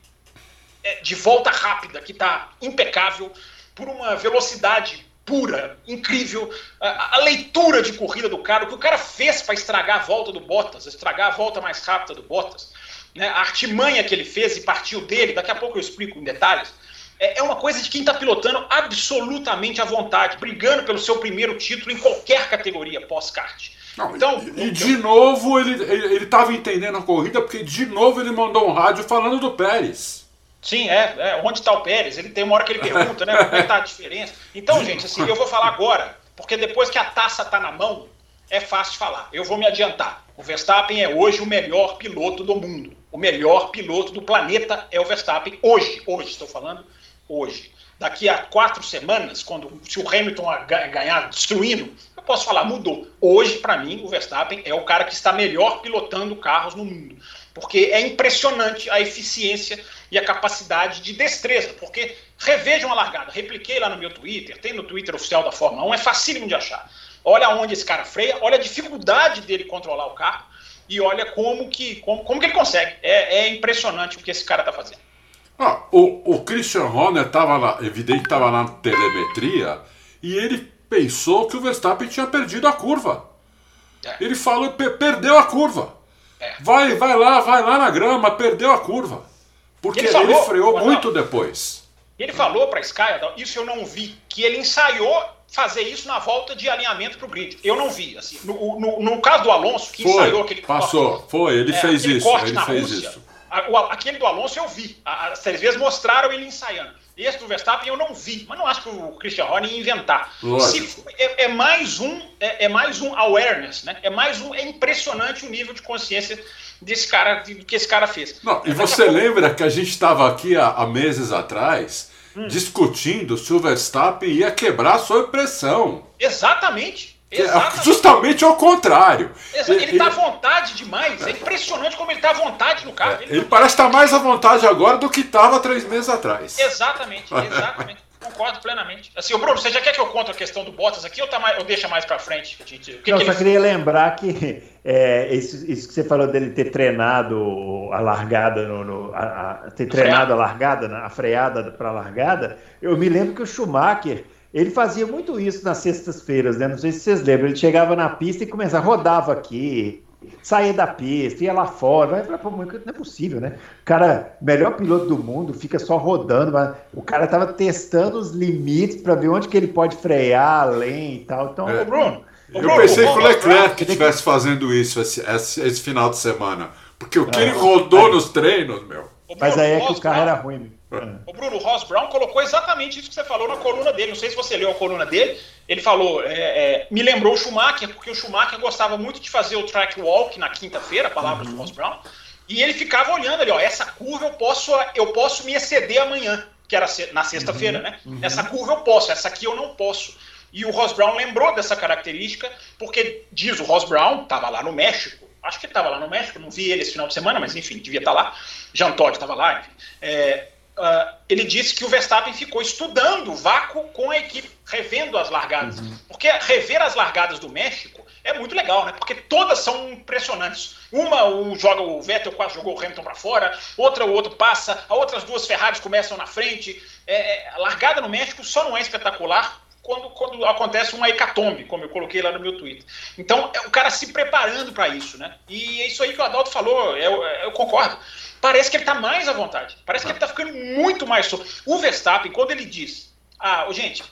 é, de volta rápida que está impecável, por uma velocidade pura, incrível, a, a, leitura de corrida do cara, o que o cara fez para estragar a volta do Bottas, estragar a volta mais rápida do Bottas, né? a artimanha que ele fez e partiu dele, daqui a pouco eu explico em detalhes é, é uma coisa de quem está pilotando absolutamente à vontade, brigando pelo seu primeiro título em qualquer categoria pós-kart. então, e, e de novo ele estava entendendo a corrida, porque de novo ele mandou um rádio falando do Pérez. Sim, é, é onde está o Pérez? Ele tem uma hora que ele pergunta, né? Como é está a diferença? Então, gente, assim, eu vou falar agora, porque depois que a taça está na mão, é fácil de falar. Eu vou me adiantar. O Verstappen é hoje o melhor piloto do mundo. O melhor piloto do planeta é o Verstappen hoje. Hoje, estou falando hoje. Daqui a quatro semanas, quando se o Hamilton ganhar destruindo, eu posso falar, mudou. Hoje, para mim, o Verstappen é o cara que está melhor pilotando carros no mundo. Porque é impressionante a eficiência e a capacidade de destreza. Porque revejam a largada. Repliquei lá no meu Twitter, tem no Twitter oficial da Fórmula 1, é facílimo de achar. Olha onde esse cara freia, olha a dificuldade dele controlar o carro e olha como que, como, como que ele consegue. É, é impressionante o que esse cara está fazendo. Ah, o, o Christian Horner estava lá, evidente, estava na telemetria e ele pensou que o Verstappen tinha perdido a curva. É. Ele falou, perdeu a curva. É. Vai, vai lá, vai lá na grama, perdeu a curva. Porque ele, falou, ele freou muito depois. Ele falou para a Sky, isso eu não vi, que ele ensaiou fazer isso na volta de alinhamento para o grid. Eu não vi. Assim, no, no, no, caso do Alonso, que foi, ensaiou aquele Passou, foi, ele é, fez isso. Ele fez Rússia, isso. A, aquele do Alonso eu vi. As três vezes mostraram ele ensaiando. Esse do Verstappen eu não vi, mas não acho que o Christian Horner ia inventar. Se, é, é, mais um, é, é, mais um awareness, né? É mais um, é impressionante o nível de consciência desse cara, do que esse cara fez. Não, e você lembra que a gente estava aqui há, há meses atrás hum. discutindo se o Verstappen ia quebrar sob pressão. Exatamente. É Exatamente. Justamente ao contrário. Ele está à vontade demais. É impressionante como ele está à vontade no carro. É, ele, ele parece estar tá mais à vontade agora do que estava três meses atrás. Exatamente, exatamente. Concordo plenamente. Assim, Bruno, você já quer que eu conte a questão do Bottas aqui ou, tá mais, ou deixa mais para frente? Que Não, que só ele... queria lembrar que é, isso, isso, que você falou dele ter treinado a largada, no, no a, a, ter treinado a largada, a freada para a largada, eu me lembro que o Schumacher ele fazia muito isso nas sextas-feiras, né? Não sei se vocês lembram. Ele chegava na pista e começava, rodava aqui, saía da pista, ia lá fora. Vai falar, não é possível, né? O cara, melhor piloto do mundo, fica só rodando. Mas o cara tava testando os limites para ver onde que ele pode frear além e tal. Então, é. Bruno. Eu Bruno, pensei que o Leclerc estivesse fazendo isso esse, esse, esse, final de semana. Porque o que é. ele rodou nos treinos, meu. Mas aí é que o carro era ruim. O Bruno Ross Brown colocou exatamente isso que você falou na coluna dele. Não sei se você leu a coluna dele. Ele falou, é, é, me lembrou o Schumacher, porque o Schumacher gostava muito de fazer o track walk na quinta-feira, palavras uhum. do Ross Brown. E ele ficava olhando ali, ó, essa curva eu posso, eu posso me exceder amanhã, que era na sexta-feira, uhum. né? Uhum. Essa curva eu posso, essa aqui eu não posso. E o Ross Brown lembrou dessa característica, porque diz o Ross Brown, estava lá no México, acho que ele estava lá no México, não vi ele esse final de semana, mas enfim, devia estar tá lá. Jean Todt estava lá, enfim. É, uh, ele disse que o Verstappen ficou estudando o vácuo com a equipe, revendo as largadas. Uhum. Porque rever as largadas do México é muito legal, né? Porque todas são impressionantes. Uma o joga o Vettel quase jogou o Hamilton para fora, outra o outro passa, as outras duas Ferraris começam na frente. É, é, a largada no México só não é espetacular quando, quando acontece uma hecatombe, como eu coloquei lá no meu Twitter. Então, é o cara se preparando para isso, né? E é isso aí que o Adalto falou, eu, eu concordo parece que ele está mais à vontade. Parece que ele está ficando muito mais solto. O Verstappen, quando ele diz, ah, gente,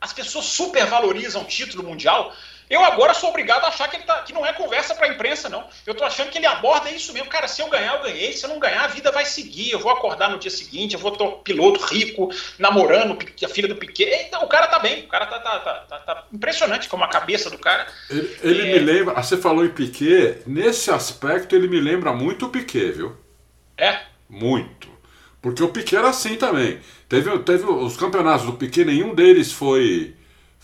as pessoas supervalorizam o título mundial, eu agora sou obrigado a achar que, ele tá, que não é conversa para a imprensa, não. Eu estou achando que ele aborda isso mesmo. Cara, se eu ganhar, eu ganhei. Se eu não ganhar, a vida vai seguir. Eu vou acordar no dia seguinte, eu vou ter um piloto rico, namorando a filha do Piquet. Então, o cara tá bem. O cara tá, tá, tá, tá, tá impressionante como a cabeça do cara. Ele, ele é... me lembra, você falou em Piquet, nesse aspecto ele me lembra muito o Piquet, viu? É? Muito. Porque o Piquet era assim também. Teve, teve os campeonatos do Piquet, nenhum deles foi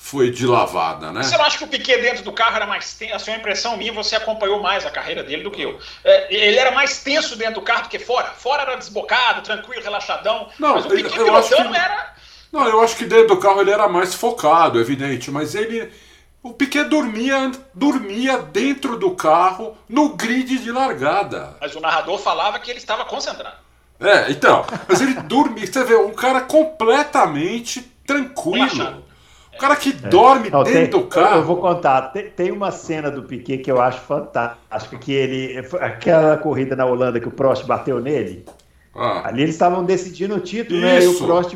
foi de lavada, né? Você não acha que o Piquet dentro do carro era mais tenso? A sua impressão minha, você acompanhou mais a carreira dele do que eu. É, ele era mais tenso dentro do carro do que fora. Fora era desbocado, tranquilo, relaxadão. Não, mas o Piquet eu, eu pilotando que, era... Não, eu acho que dentro do carro ele era mais focado, evidente. Mas ele... O Piquet dormia, dormia dentro do carro, no grid de largada. Mas o narrador falava que ele estava concentrado. É, então. Mas ele dormia. Você vê, um cara completamente tranquilo. O cara que é. dorme Não, dentro tem, do carro. Eu vou contar. Tem, tem, uma cena do Piquet que eu acho fantástica. Que ele. Aquela corrida na Holanda que o Prost bateu nele. Ah. Ali eles estavam decidindo o título, Isso. né? E o Prost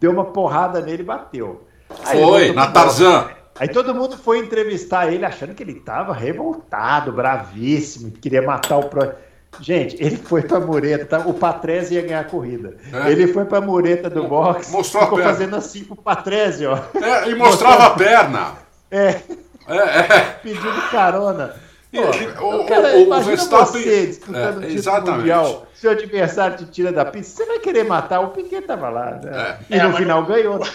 deu uma porrada nele e bateu. Aí Foi, na Tarzan. Aí todo mundo foi entrevistar ele achando que ele estava revoltado, bravíssimo, que queria matar o próximo. Gente, ele foi pra mureta, o Patrese ia ganhar a corrida. É. Ele foi pra mureta do box, Mostrou ficou fazendo assim pro Patrese, ó. É, e mostrava a perna. É. É, é. Pedindo carona. Pô, o, cara, o, o Verstappen, você disputando é, título mundial, seu adversário te tira da pista, você vai querer matar, o Piquet tava lá, né? é. E no é, final ganhou.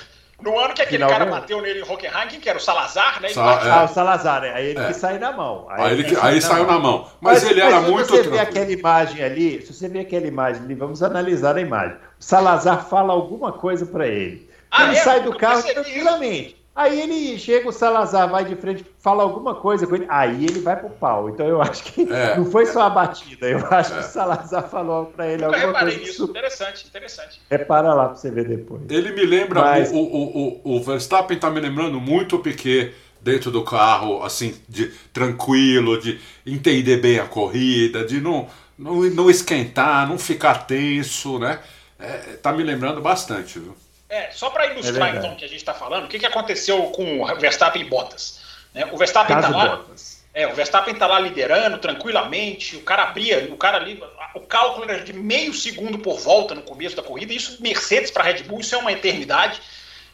No ano que aquele Final cara bateu nele em Hockenheim, que era o Salazar, né? Sa é. Ah, o Salazar, né? Aí ele é. que saiu na mão. Aí, aí ele, aí saiu na mão. Mas, mas ele mas era se muito. Se você ver aquela imagem ali, se você ver aquela imagem ali, vamos analisar a imagem. O Salazar fala alguma coisa para ele. Ah, ele é? sai do carro tranquilamente. Aí ele chega, o Salazar vai de frente, fala alguma coisa com ele, aí ele vai pro pau. Então eu acho que é. não foi só a batida, eu acho é. que o Salazar falou para ele alguma coisa. Eu reparei nisso, interessante, interessante. Repara lá para você ver depois. Ele me lembra, Mas... o, o, o, o Verstappen tá me lembrando muito o Piquet dentro do carro, assim, de tranquilo, de entender bem a corrida, de não, não, não esquentar, não ficar tenso, né? É, tá me lembrando bastante, viu? É, só para ilustrar é então o que a gente está falando, o que, que aconteceu com o Verstappen e Bottas? Né? O Verstappen está lá. É, o Verstappen está lá liderando tranquilamente, o cara abria, o cara ali, o cálculo era de meio segundo por volta no começo da corrida, isso Mercedes para Red Bull, isso é uma eternidade.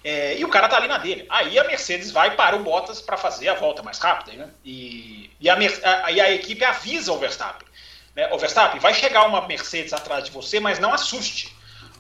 É, e o cara tá ali na dele. Aí a Mercedes vai para o Bottas para fazer a volta mais rápida, né? E, e, a, a, e a equipe avisa o Verstappen. Né? O Verstappen vai chegar uma Mercedes atrás de você, mas não assuste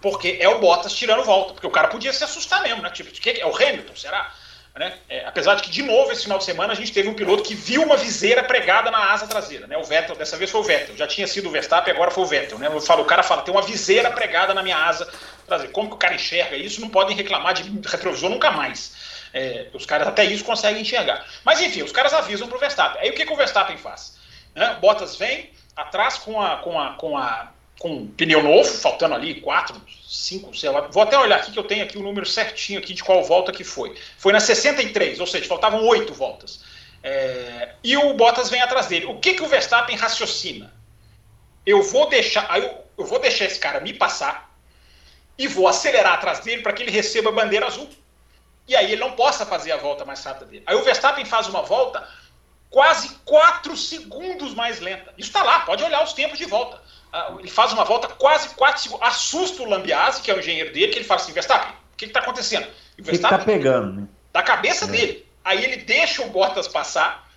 porque é o Bottas tirando volta, porque o cara podia se assustar mesmo, né? Tipo, que é o Hamilton, será? Né? É, apesar de que, de novo, esse final de semana a gente teve um piloto que viu uma viseira pregada na asa traseira, né? O Vettel, dessa vez foi o Vettel, já tinha sido o Verstappen, agora foi o Vettel, né? Eu falo, o cara fala, tem uma viseira pregada na minha asa traseira. Como que o cara enxerga isso? Não podem reclamar de retrovisor nunca mais. É, os caras até isso conseguem enxergar. Mas enfim, os caras avisam pro Verstappen. Aí o que, que o Verstappen faz? Né? Bottas vem atrás com a, com a, com a com pneu novo, faltando ali quatro, cinco, sei lá. Vou até olhar aqui que eu tenho aqui o número certinho aqui de qual volta que foi. Foi na 63, ou seja, faltavam oito voltas. É, e o Bottas vem atrás dele. O que, que o Verstappen raciocina? Eu vou deixar, eu, eu vou deixar esse cara me passar e vou acelerar atrás dele para que ele receba a bandeira azul. E aí ele não possa fazer a volta mais rápida dele. Aí o Verstappen faz uma volta quase quatro segundos mais lenta. Isso está lá, pode olhar os tempos de volta. Ah, ele faz uma volta quase 4 segundos, assusta o Lambiase, que é o engenheiro dele, que ele fala assim, Verstappen, o que está acontecendo? O que está pegando, né? Da cabeça é. dele. Aí ele deixa o Bottas passar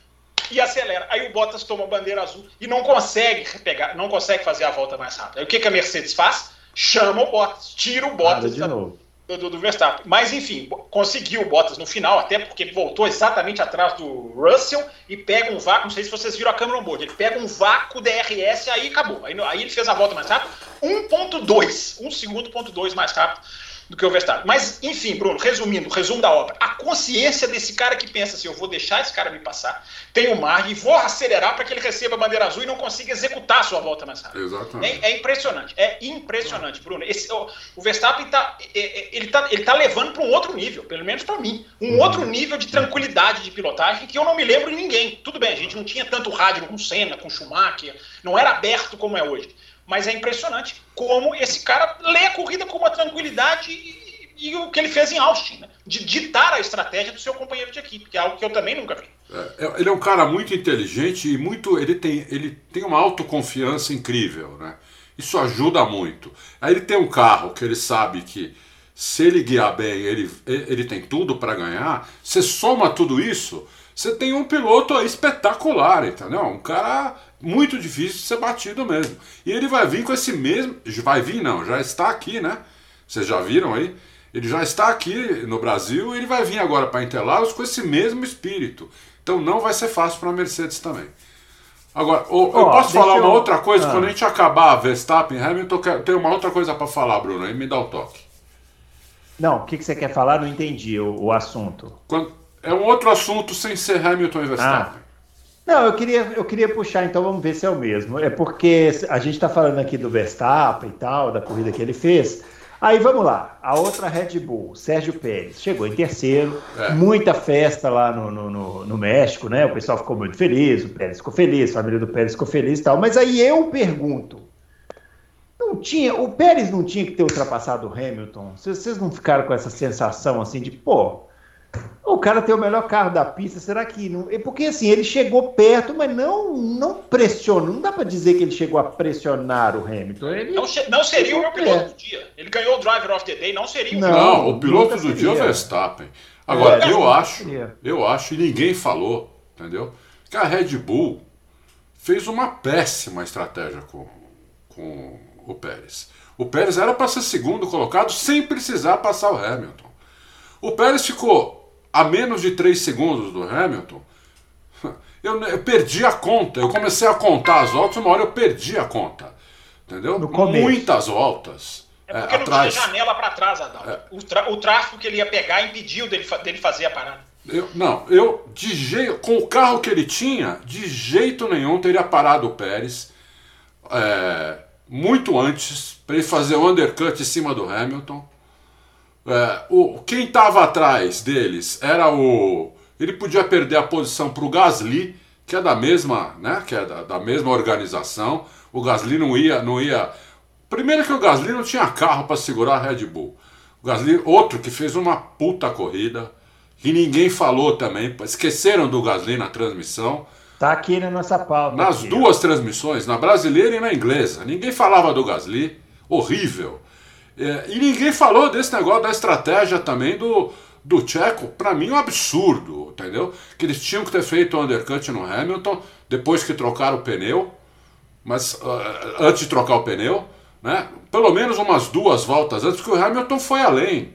e acelera. Aí o Bottas toma a bandeira azul e não consegue pegar, não consegue fazer a volta mais rápida. Aí o que, que a Mercedes faz? Chama o Bottas, tira o Bottas. de novo do, do, Verstappen. Mas, enfim, conseguiu o Bottas no final, até porque voltou exatamente atrás do Russell e pega um vácuo. Não sei se vocês viram a câmera on board. Ele pega um vácuo DRS aí acabou. Aí, aí ele fez a volta mais rápido. 1,2. 1 segundo, ponto 2 mais rápido do que o Verstappen. Mas, enfim, Bruno, resumindo, resumo da obra. A consciência desse cara que pensa assim: eu vou deixar esse cara me passar, tem o mar e vou acelerar para que ele receba a bandeira azul e não consiga executar a sua volta mais rápida. Exatamente. É, é impressionante, é impressionante, Bruno. Esse, o, o, Verstappen tá, é, é, ele tá, ele tá levando para um outro nível, pelo menos para mim. Um uhum. outro nível de tranquilidade de pilotagem que eu não me lembro de ninguém. Tudo bem, a gente não tinha tanto rádio com Senna, com Schumacher, não era aberto como é hoje. Mas é impressionante como esse cara lê a corrida com uma tranquilidade e, e o que ele fez em Austin, né? de ditar a estratégia do seu companheiro de equipe, que é algo que eu também nunca vi. É, é, ele é um cara muito inteligente e muito. Ele tem, ele tem uma autoconfiança incrível, né? Isso ajuda muito. Aí ele tem um carro que ele sabe que se ele guiar bem, ele, ele tem tudo para ganhar. Você soma tudo isso, você tem um piloto espetacular, entendeu? Um cara muito difícil de ser batido mesmo. E ele vai vir com esse mesmo. Vai vir, não, já está aqui, né? Vocês já viram aí? Ele já está aqui no Brasil e ele vai vir agora para Interlagos com esse mesmo espírito. Então não vai ser fácil para a Mercedes também. Agora, eu oh, posso falar uma outra coisa? Ah. Quando a gente acabar Verstappen Hamilton, tem uma outra coisa para falar, Bruno. Aí me dá o toque. Não, o que, que você quer falar? Não entendi o, o assunto. Quando, é um outro assunto sem ser Hamilton e Verstappen. Ah. Não, eu queria, eu queria puxar, então vamos ver se é o mesmo. É porque a gente está falando aqui do Verstappen e tal, da corrida que ele fez. Aí vamos lá, a outra Red Bull, Sérgio Pérez, chegou em terceiro, é. muita festa lá no, no, no, no, México, né? O pessoal ficou muito feliz, o Pérez ficou feliz, a família do Pérez ficou feliz e tal. Mas aí eu pergunto: não tinha, o Pérez não tinha que ter ultrapassado o Hamilton? Vocês não ficaram com essa sensação assim de, pô, o cara tem o melhor carro da pista, será que não. É porque assim, ele chegou perto, mas não, não pressionou. Não dá para dizer que ele chegou a pressionar o Hamilton. Ele não, não seria o meu piloto do dia. Ele ganhou o Driver of the Day, não seria o Não, não o piloto do dia é o Verstappen. Agora, é, eu acho, eu acho, e ninguém falou, entendeu? Que a Red Bull fez uma péssima estratégia com, com o Pérez. O Pérez era para ser segundo colocado sem precisar passar o Hamilton. O Pérez ficou a menos de 3 segundos do Hamilton. Eu, eu, perdi a conta. Eu comecei a contar as voltas, uma hora eu perdi a conta. Entendeu? Muitas voltas. É porque é, não atrás. tinha janela para trás, Adalto. É. O, o, tráfego que ele ia pegar impediu dele, dele fazer a parada. Eu, não, eu de jeito, com o carro que ele tinha, de jeito nenhum teria parado o Pérez é, muito antes para ele fazer o undercut em cima do Hamilton. É, o, quem estava atrás deles era o. Ele podia perder a posição para o Gasly, que é da mesma, né? Que é da, da, mesma organização. O Gasly não ia, não ia. Primeiro que o Gasly não tinha carro para segurar a Red Bull. O Gasly, outro que fez uma puta corrida, que ninguém falou também. Esqueceram do Gasly na transmissão. Tá aqui na nossa pauta. Nas aqui, duas transmissões, na brasileira e na inglesa. Ninguém falava do Gasly. Horrível. É, e ninguém falou desse negócio da estratégia também do, do Tcheco. Para mim, um absurdo, entendeu? Que eles tinham que ter feito o undercut no Hamilton depois que trocaram o pneu, mas uh, antes de trocar o pneu, né? Pelo menos umas duas voltas antes, porque o Hamilton foi além.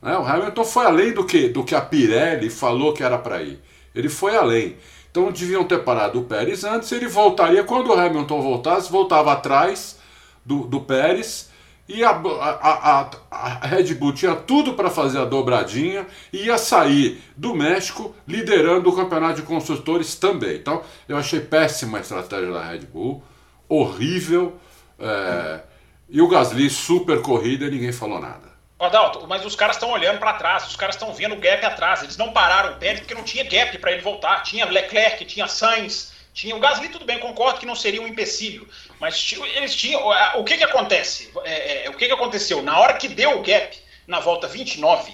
Né? O Hamilton foi além do que, do que a Pirelli falou que era para ir. Ele foi além. Então deviam ter parado o Pérez antes, ele voltaria, quando o Hamilton voltasse, voltava atrás do, do Pérez e a, a, a, a Red Bull tinha tudo para fazer a dobradinha e ia sair do México liderando o campeonato de construtores também. Então eu achei péssima a estratégia da Red Bull, horrível. É, e o Gasly super corrida e ninguém falou nada. Adalto, mas os caras estão olhando para trás, os caras estão vendo o gap atrás. Eles não pararam o Pérez porque não tinha gap para ele voltar. Tinha Leclerc, tinha Sainz, tinha o Gasly, tudo bem, concordo que não seria um empecilho, mas eles tinham. O que que acontece? É, é, o que que aconteceu? Na hora que deu o gap, na volta 29,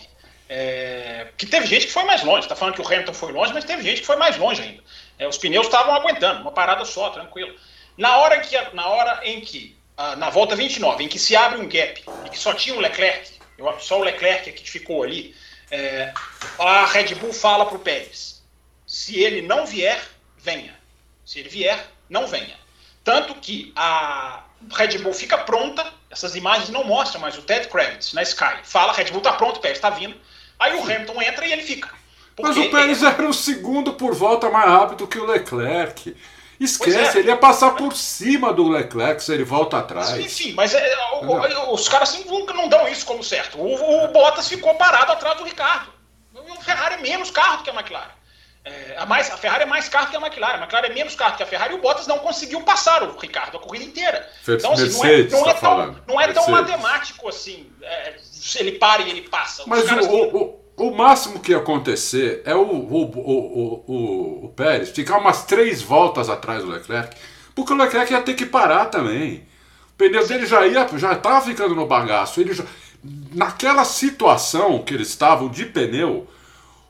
é, que teve gente que foi mais longe, está falando que o Hamilton foi longe, mas teve gente que foi mais longe ainda. É, os pneus estavam aguentando, uma parada só, tranquilo. Na hora, que, na hora em que, na volta 29, em que se abre um gap e que só tinha o Leclerc, só o Leclerc que ficou ali, é, a Red Bull fala para o Pérez: se ele não vier, venha. Se ele vier, não venha. Tanto que a Red Bull fica pronta, essas imagens não mostram, mas o Ted Kravitz na Sky fala: Red Bull está pronto, o Pérez está vindo. Aí o Hamilton entra e ele fica. Mas o Pérez era um segundo por volta mais rápido que o Leclerc. Esquece, é. ele ia passar por cima do Leclerc se ele volta atrás. Enfim, mas é, o, os caras assim, nunca não dão isso como certo. O, o Bottas ficou parado atrás do Ricardo. O Ferrari é menos carro do que a McLaren. É, a, mais, a Ferrari é mais carro que a McLaren. A McLaren é menos carro que a Ferrari e o Bottas não conseguiu passar o Ricardo a corrida inteira. Então, assim, não é, não é tá tão, não é tão matemático assim. É, se ele para e ele passa. Mas o, o, o, o, máximo que ia acontecer é o, o, o, o, o Pérez ficar umas três voltas atrás do Leclerc, porque o Leclerc ia ter que parar também. O pneu dele já ia, já estava ficando no bagaço. Ele já, naquela situação que eles estavam de pneu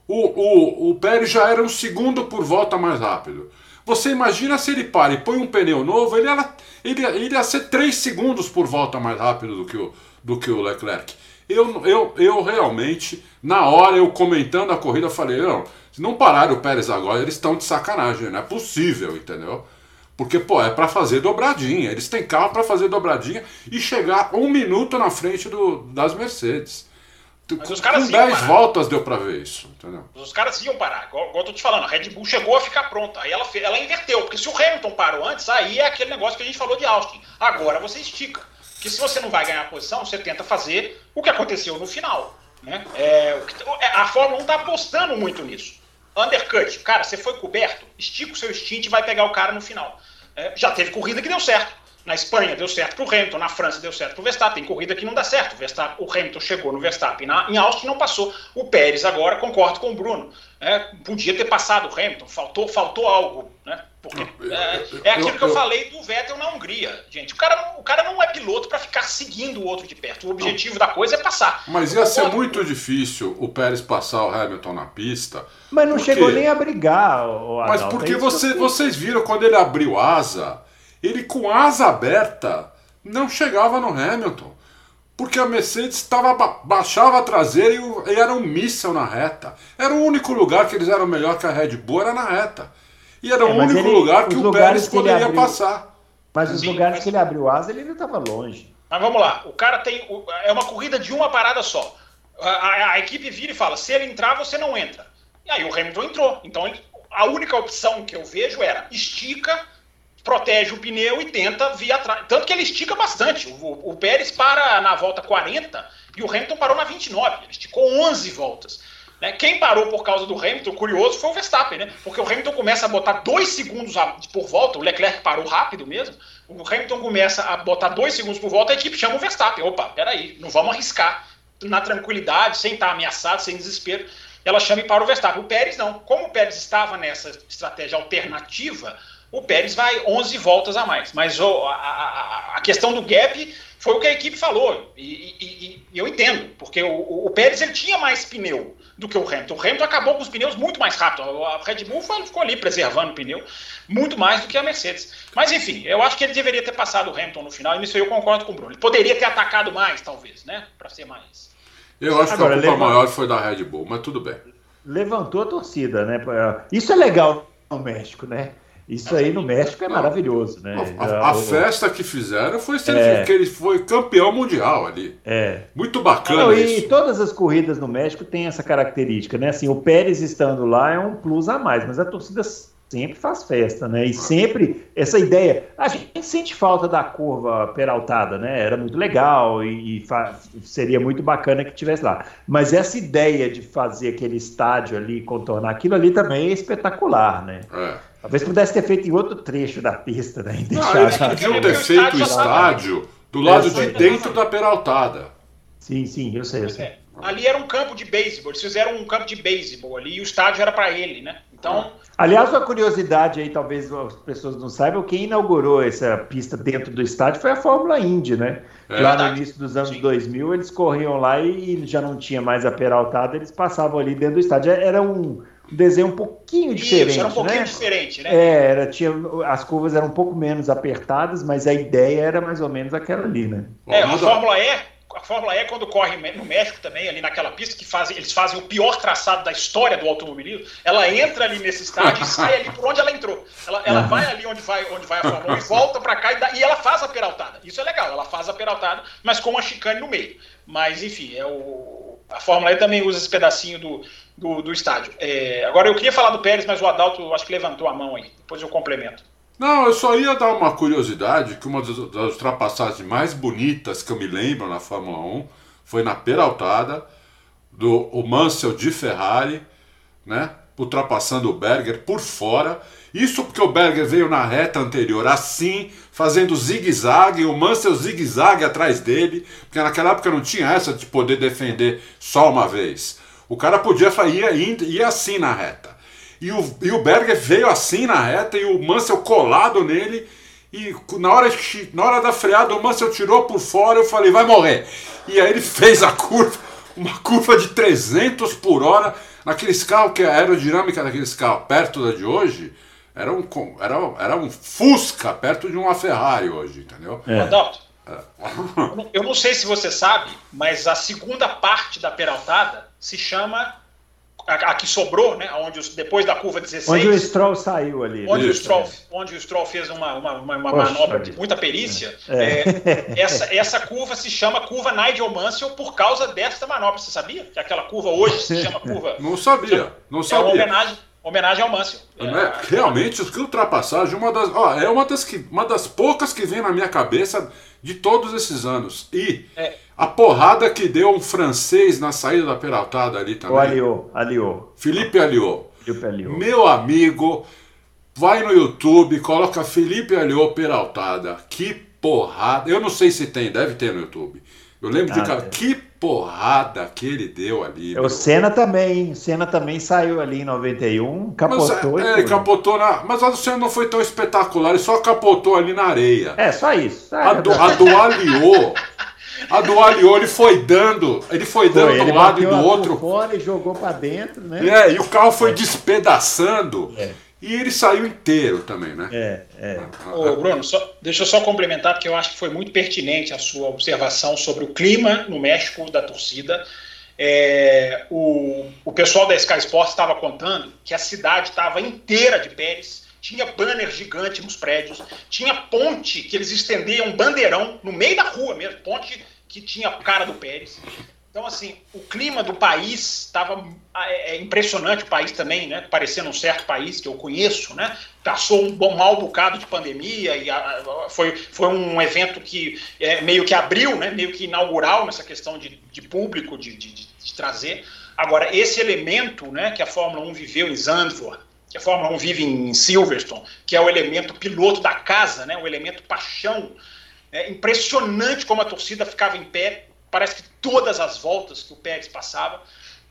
o, o, o Pérez já era um segundo por volta mais rápido. Você imagina se ele para e põe um pneu novo, ele, era, ele, ele ia ser 3 segundos por volta mais rápido do que o, do que o Leclerc. Eu, eu, eu realmente, na hora, eu comentando a corrida, falei: não, se não pararem o Pérez agora, eles estão de sacanagem, não é possível, entendeu? Porque, pô, é para fazer dobradinha. Eles têm carro para fazer dobradinha e chegar um minuto na frente do, das Mercedes. Mas os caras com 10 voltas deu pra ver isso, entendeu? Os caras iam parar, igual, igual eu tô te falando, a Red Bull chegou a ficar pronta, aí ela, ela inverteu, porque se o Hamilton parou antes, aí é aquele negócio que a gente falou de Austin. Agora você estica. Porque se você não vai ganhar a posição, você tenta fazer o que aconteceu no final. Né? É, é a Fórmula 1 tá apostando muito nisso. Undercut, cara, você foi coberto, estica o seu stint e vai pegar o cara no final. É, já teve corrida que deu certo. Na Espanha deu certo para o Hamilton, na França deu certo para o Verstappen. Tem corrida que não dá certo. O, Verstappen, o Hamilton chegou no Verstappen, na, em Austin não passou. O Pérez agora, concordo com o Bruno, é, podia ter passado o Hamilton, faltou, faltou algo. Né? Porque é, é aquilo que eu, falei do Vettel na Hungria, gente. O cara, o cara não é piloto para ficar seguindo o outro de perto. O objetivo da coisa é passar. Mas ia ser muito difícil o Pérez passar o Hamilton na pista. Mas não porque... chegou nem a brigar, o Mas porque é você, vocês viram quando ele abriu asa, ele com asa aberta não chegava no Hamilton. Porque a Mercedes estava baixava a traseira e, e era um míssel na reta. Era o único lugar que eles eram melhor que a Red Bull, era na reta. E era é, o único ele, lugar que o Pérez que poderia abriu, passar. Mas os Sim, lugares mas... que ele abriu asa, ele ainda estava longe. Mas vamos lá, o cara tem. É uma corrida de uma parada só. A, a, a, equipe vira e fala: se ele entrar, você não entra. E aí o Hamilton entrou. Então ele, a única opção que eu vejo era estica, protege o pneu e tenta vir atrás. Tanto que ele estica bastante. O, o Pérez para na volta 40 e o Hamilton parou na 29. Ele esticou 11 voltas. Né? Quem parou por causa do Hamilton, curioso, foi o Verstappen, né? Porque o Hamilton começa a botar dois segundos por volta, o Leclerc parou rápido mesmo, o Hamilton começa a botar dois segundos por volta, a equipe chama o Verstappen. Opa, peraí, não vamos arriscar. Na tranquilidade, sem estar ameaçado, sem desespero, ela chama e para o Verstappen. O Pérez não. Como o Pérez estava nessa estratégia alternativa, o Pérez vai 11 voltas a mais. Mas oh, a, a, a questão do gap foi o que a equipe falou. E, e, e eu entendo, porque o, o, Pérez ele tinha mais pneu do que o Hamilton. O Hamilton acabou com os pneus muito mais rápido. A Red Bull ficou ali preservando o pneu muito mais do que a Mercedes. Mas enfim, eu acho que ele deveria ter passado o Hamilton no final, e nisso eu concordo com o Bruno. Ele poderia ter atacado mais, talvez, né? Para ser mais. Eu acho Agora, que a culpa levant... maior foi da Red Bull, mas tudo bem. Levantou a torcida, né? Isso é legal no México, né? Isso aí no México é maravilhoso, né? A, a festa que fizeram foi é. que ele foi campeão mundial ali. É. Muito bacana Não, e isso. todas as corridas no México têm essa característica, né? Assim, o Pérez estando lá é um plus a mais, mas a torcida sempre faz festa, né? E sempre essa ideia. A gente sente falta da curva peraltada, né? Era muito legal e, e seria muito bacana que tivesse lá. Mas essa ideia de fazer aquele estádio ali, contornar aquilo ali também é espetacular, né? É. Talvez pudesse ter feito em outro trecho da pista, né? Não, eles podiam ter feito o estádio do lado de dentro da peraltada. Sim, sim, eu sei, eu sei. É. Ali era um campo de beisebol, eles fizeram um campo de beisebol ali e o estádio era para ele, né? Então. Aliás, uma curiosidade aí, talvez as pessoas não saibam, quem inaugurou essa pista dentro do estádio foi a Fórmula Indy, né? É lá no início dos anos Sim. 2000, eles corriam lá e já não tinha mais a peraltada, eles passavam ali dentro do estádio. Era um desenho um pouquinho diferente. Isso, era um pouquinho né? diferente, né? É, era, tinha, as curvas eram um pouco menos apertadas, mas a ideia era mais ou menos aquela ali, né? É, a Fórmula E, a Fórmula E, quando corre no México também, ali naquela pista, que fazem, eles fazem o pior traçado da história do automobilismo, ela entra ali nesse estádio e sai ali por onde ela entrou. Ela, ela vai ali onde vai, onde vai a Fórmula 1 e volta para cá e, dá, e ela faz a peraltada. Isso é legal, ela faz a peraltada, mas com uma chicane no meio. Mas, enfim, é o, a Fórmula E também usa esse pedacinho do, do, do estádio. É, agora, eu queria falar do Pérez, mas o Adalto acho que levantou a mão aí. Depois eu complemento. Não, eu só ia dar uma curiosidade, que uma das, das ultrapassagens mais bonitas que eu me lembro na Fórmula 1 foi na Peraltada, do o Mansell de Ferrari, né? Ultrapassando o Berger por fora. Isso porque o Berger veio na reta anterior assim, fazendo zigue-zague, o Mansell zigue-zague atrás dele, porque naquela época não tinha essa de poder defender só uma vez. O cara podia ia, ia assim na reta. E o, e o Berger veio assim na reta e o Mansell colado nele. E na hora, na hora da freada, o Mansell tirou por fora. Eu falei, vai morrer. E aí ele fez a curva, uma curva de 300 por hora. Naqueles carros que a aerodinâmica daqueles carros perto da de hoje era um, era, era um Fusca perto de uma Ferrari hoje, entendeu? É. Adalto, é. eu não sei se você sabe, mas a segunda parte da peraltada se chama a, a, que sobrou, né, onde os, depois da curva 16. Onde o Stroll saiu ali. Onde, o, Stroll, é. onde o Stroll fez uma, uma, uma, uma manobra de muita perícia. É. É, essa, essa curva se chama curva Nigel Mansell por causa desta manobra. Você sabia? Que aquela curva hoje se chama curva. Não sabia, não sabia. É uma homenagem. Homenagem ao Mansell. É, realmente, que ultrapassagem, uma das, ó, é uma das, que, uma das poucas que vem na minha cabeça de todos esses anos. E é. a porrada que deu um francês na saída da Peraltada ali também. O Aliô, Aliô. Felipe Aliô. Meu amigo, vai no YouTube, coloca Felipe Aliô Peraltada. Que porrada. Eu não sei se tem, deve ter no YouTube. Eu lembro ah, de cara, é. que porrada que ele deu ali. É, o Senna também, o Senna também saiu ali em 91, capotou. Mas, é, ele capotou na. Mas o Senna não foi tão espetacular, ele só capotou ali na areia. É, só isso. a, do, a do Aliô. A do Aliô, ele foi dando, ele foi dando foi, de um lado e do outro. fora e jogou para dentro, né? É, e o carro foi despedaçando. É. E ele saiu inteiro também, né? É, é. Ô, Bruno, só, deixa eu só complementar, porque eu acho que foi muito pertinente a sua observação sobre o clima no México da torcida. É, o, o pessoal da Sky Sports estava contando que a cidade estava inteira de Pérez, tinha banner gigante nos prédios, tinha ponte que eles estendiam bandeirão no meio da rua mesmo, ponte que tinha cara do Pérez. Então, assim, o clima do país estava é, é, impressionante, o país também, né? Parecendo um certo país que eu conheço, né? Passou um bom mal bocado de pandemia e a, a, foi, foi um evento que é, meio que abriu, né? Meio que inaugural nessa questão de, de público, de, de, de, trazer. Agora, esse elemento, né? Que a Fórmula 1 viveu em Zandvoort, que a Fórmula 1 vive em Silverstone, que é o elemento piloto da casa, né? O elemento paixão. É impressionante como a torcida ficava em pé parece que todas as voltas que o Pérez passava.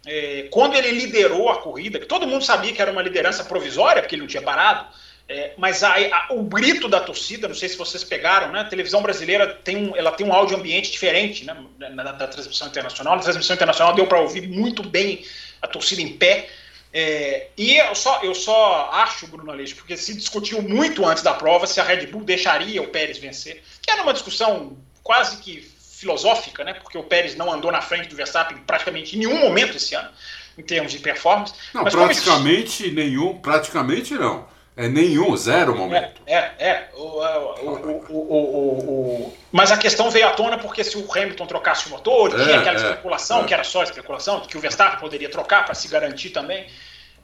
É, quando ele liderou a corrida, que todo mundo sabia que era uma liderança provisória, porque ele não tinha parado, é, mas a, a, o grito da torcida, não sei se vocês pegaram, né? A televisão brasileira tem um, ela tem um áudio ambiente diferente né, na, da transmissão internacional. Na transmissão internacional deu para ouvir muito bem a torcida em pé. É, e eu só, eu só acho, Bruno Aleixo, porque se discutiu muito antes da prova se a Red Bull deixaria o Pérez vencer, que era uma discussão quase que filosófica, né? Porque o Pérez não andou na frente do Verstappen praticamente em nenhum momento esse ano, em termos de performance. Não, praticamente isso... nenhum, praticamente não. É nenhum, zero momento. É, é. é. O, o, o, Mas a questão veio à tona porque se o Hamilton trocasse o motor, é, tinha aquela é, especulação, é. que era só especulação, que o Verstappen poderia trocar para se garantir também.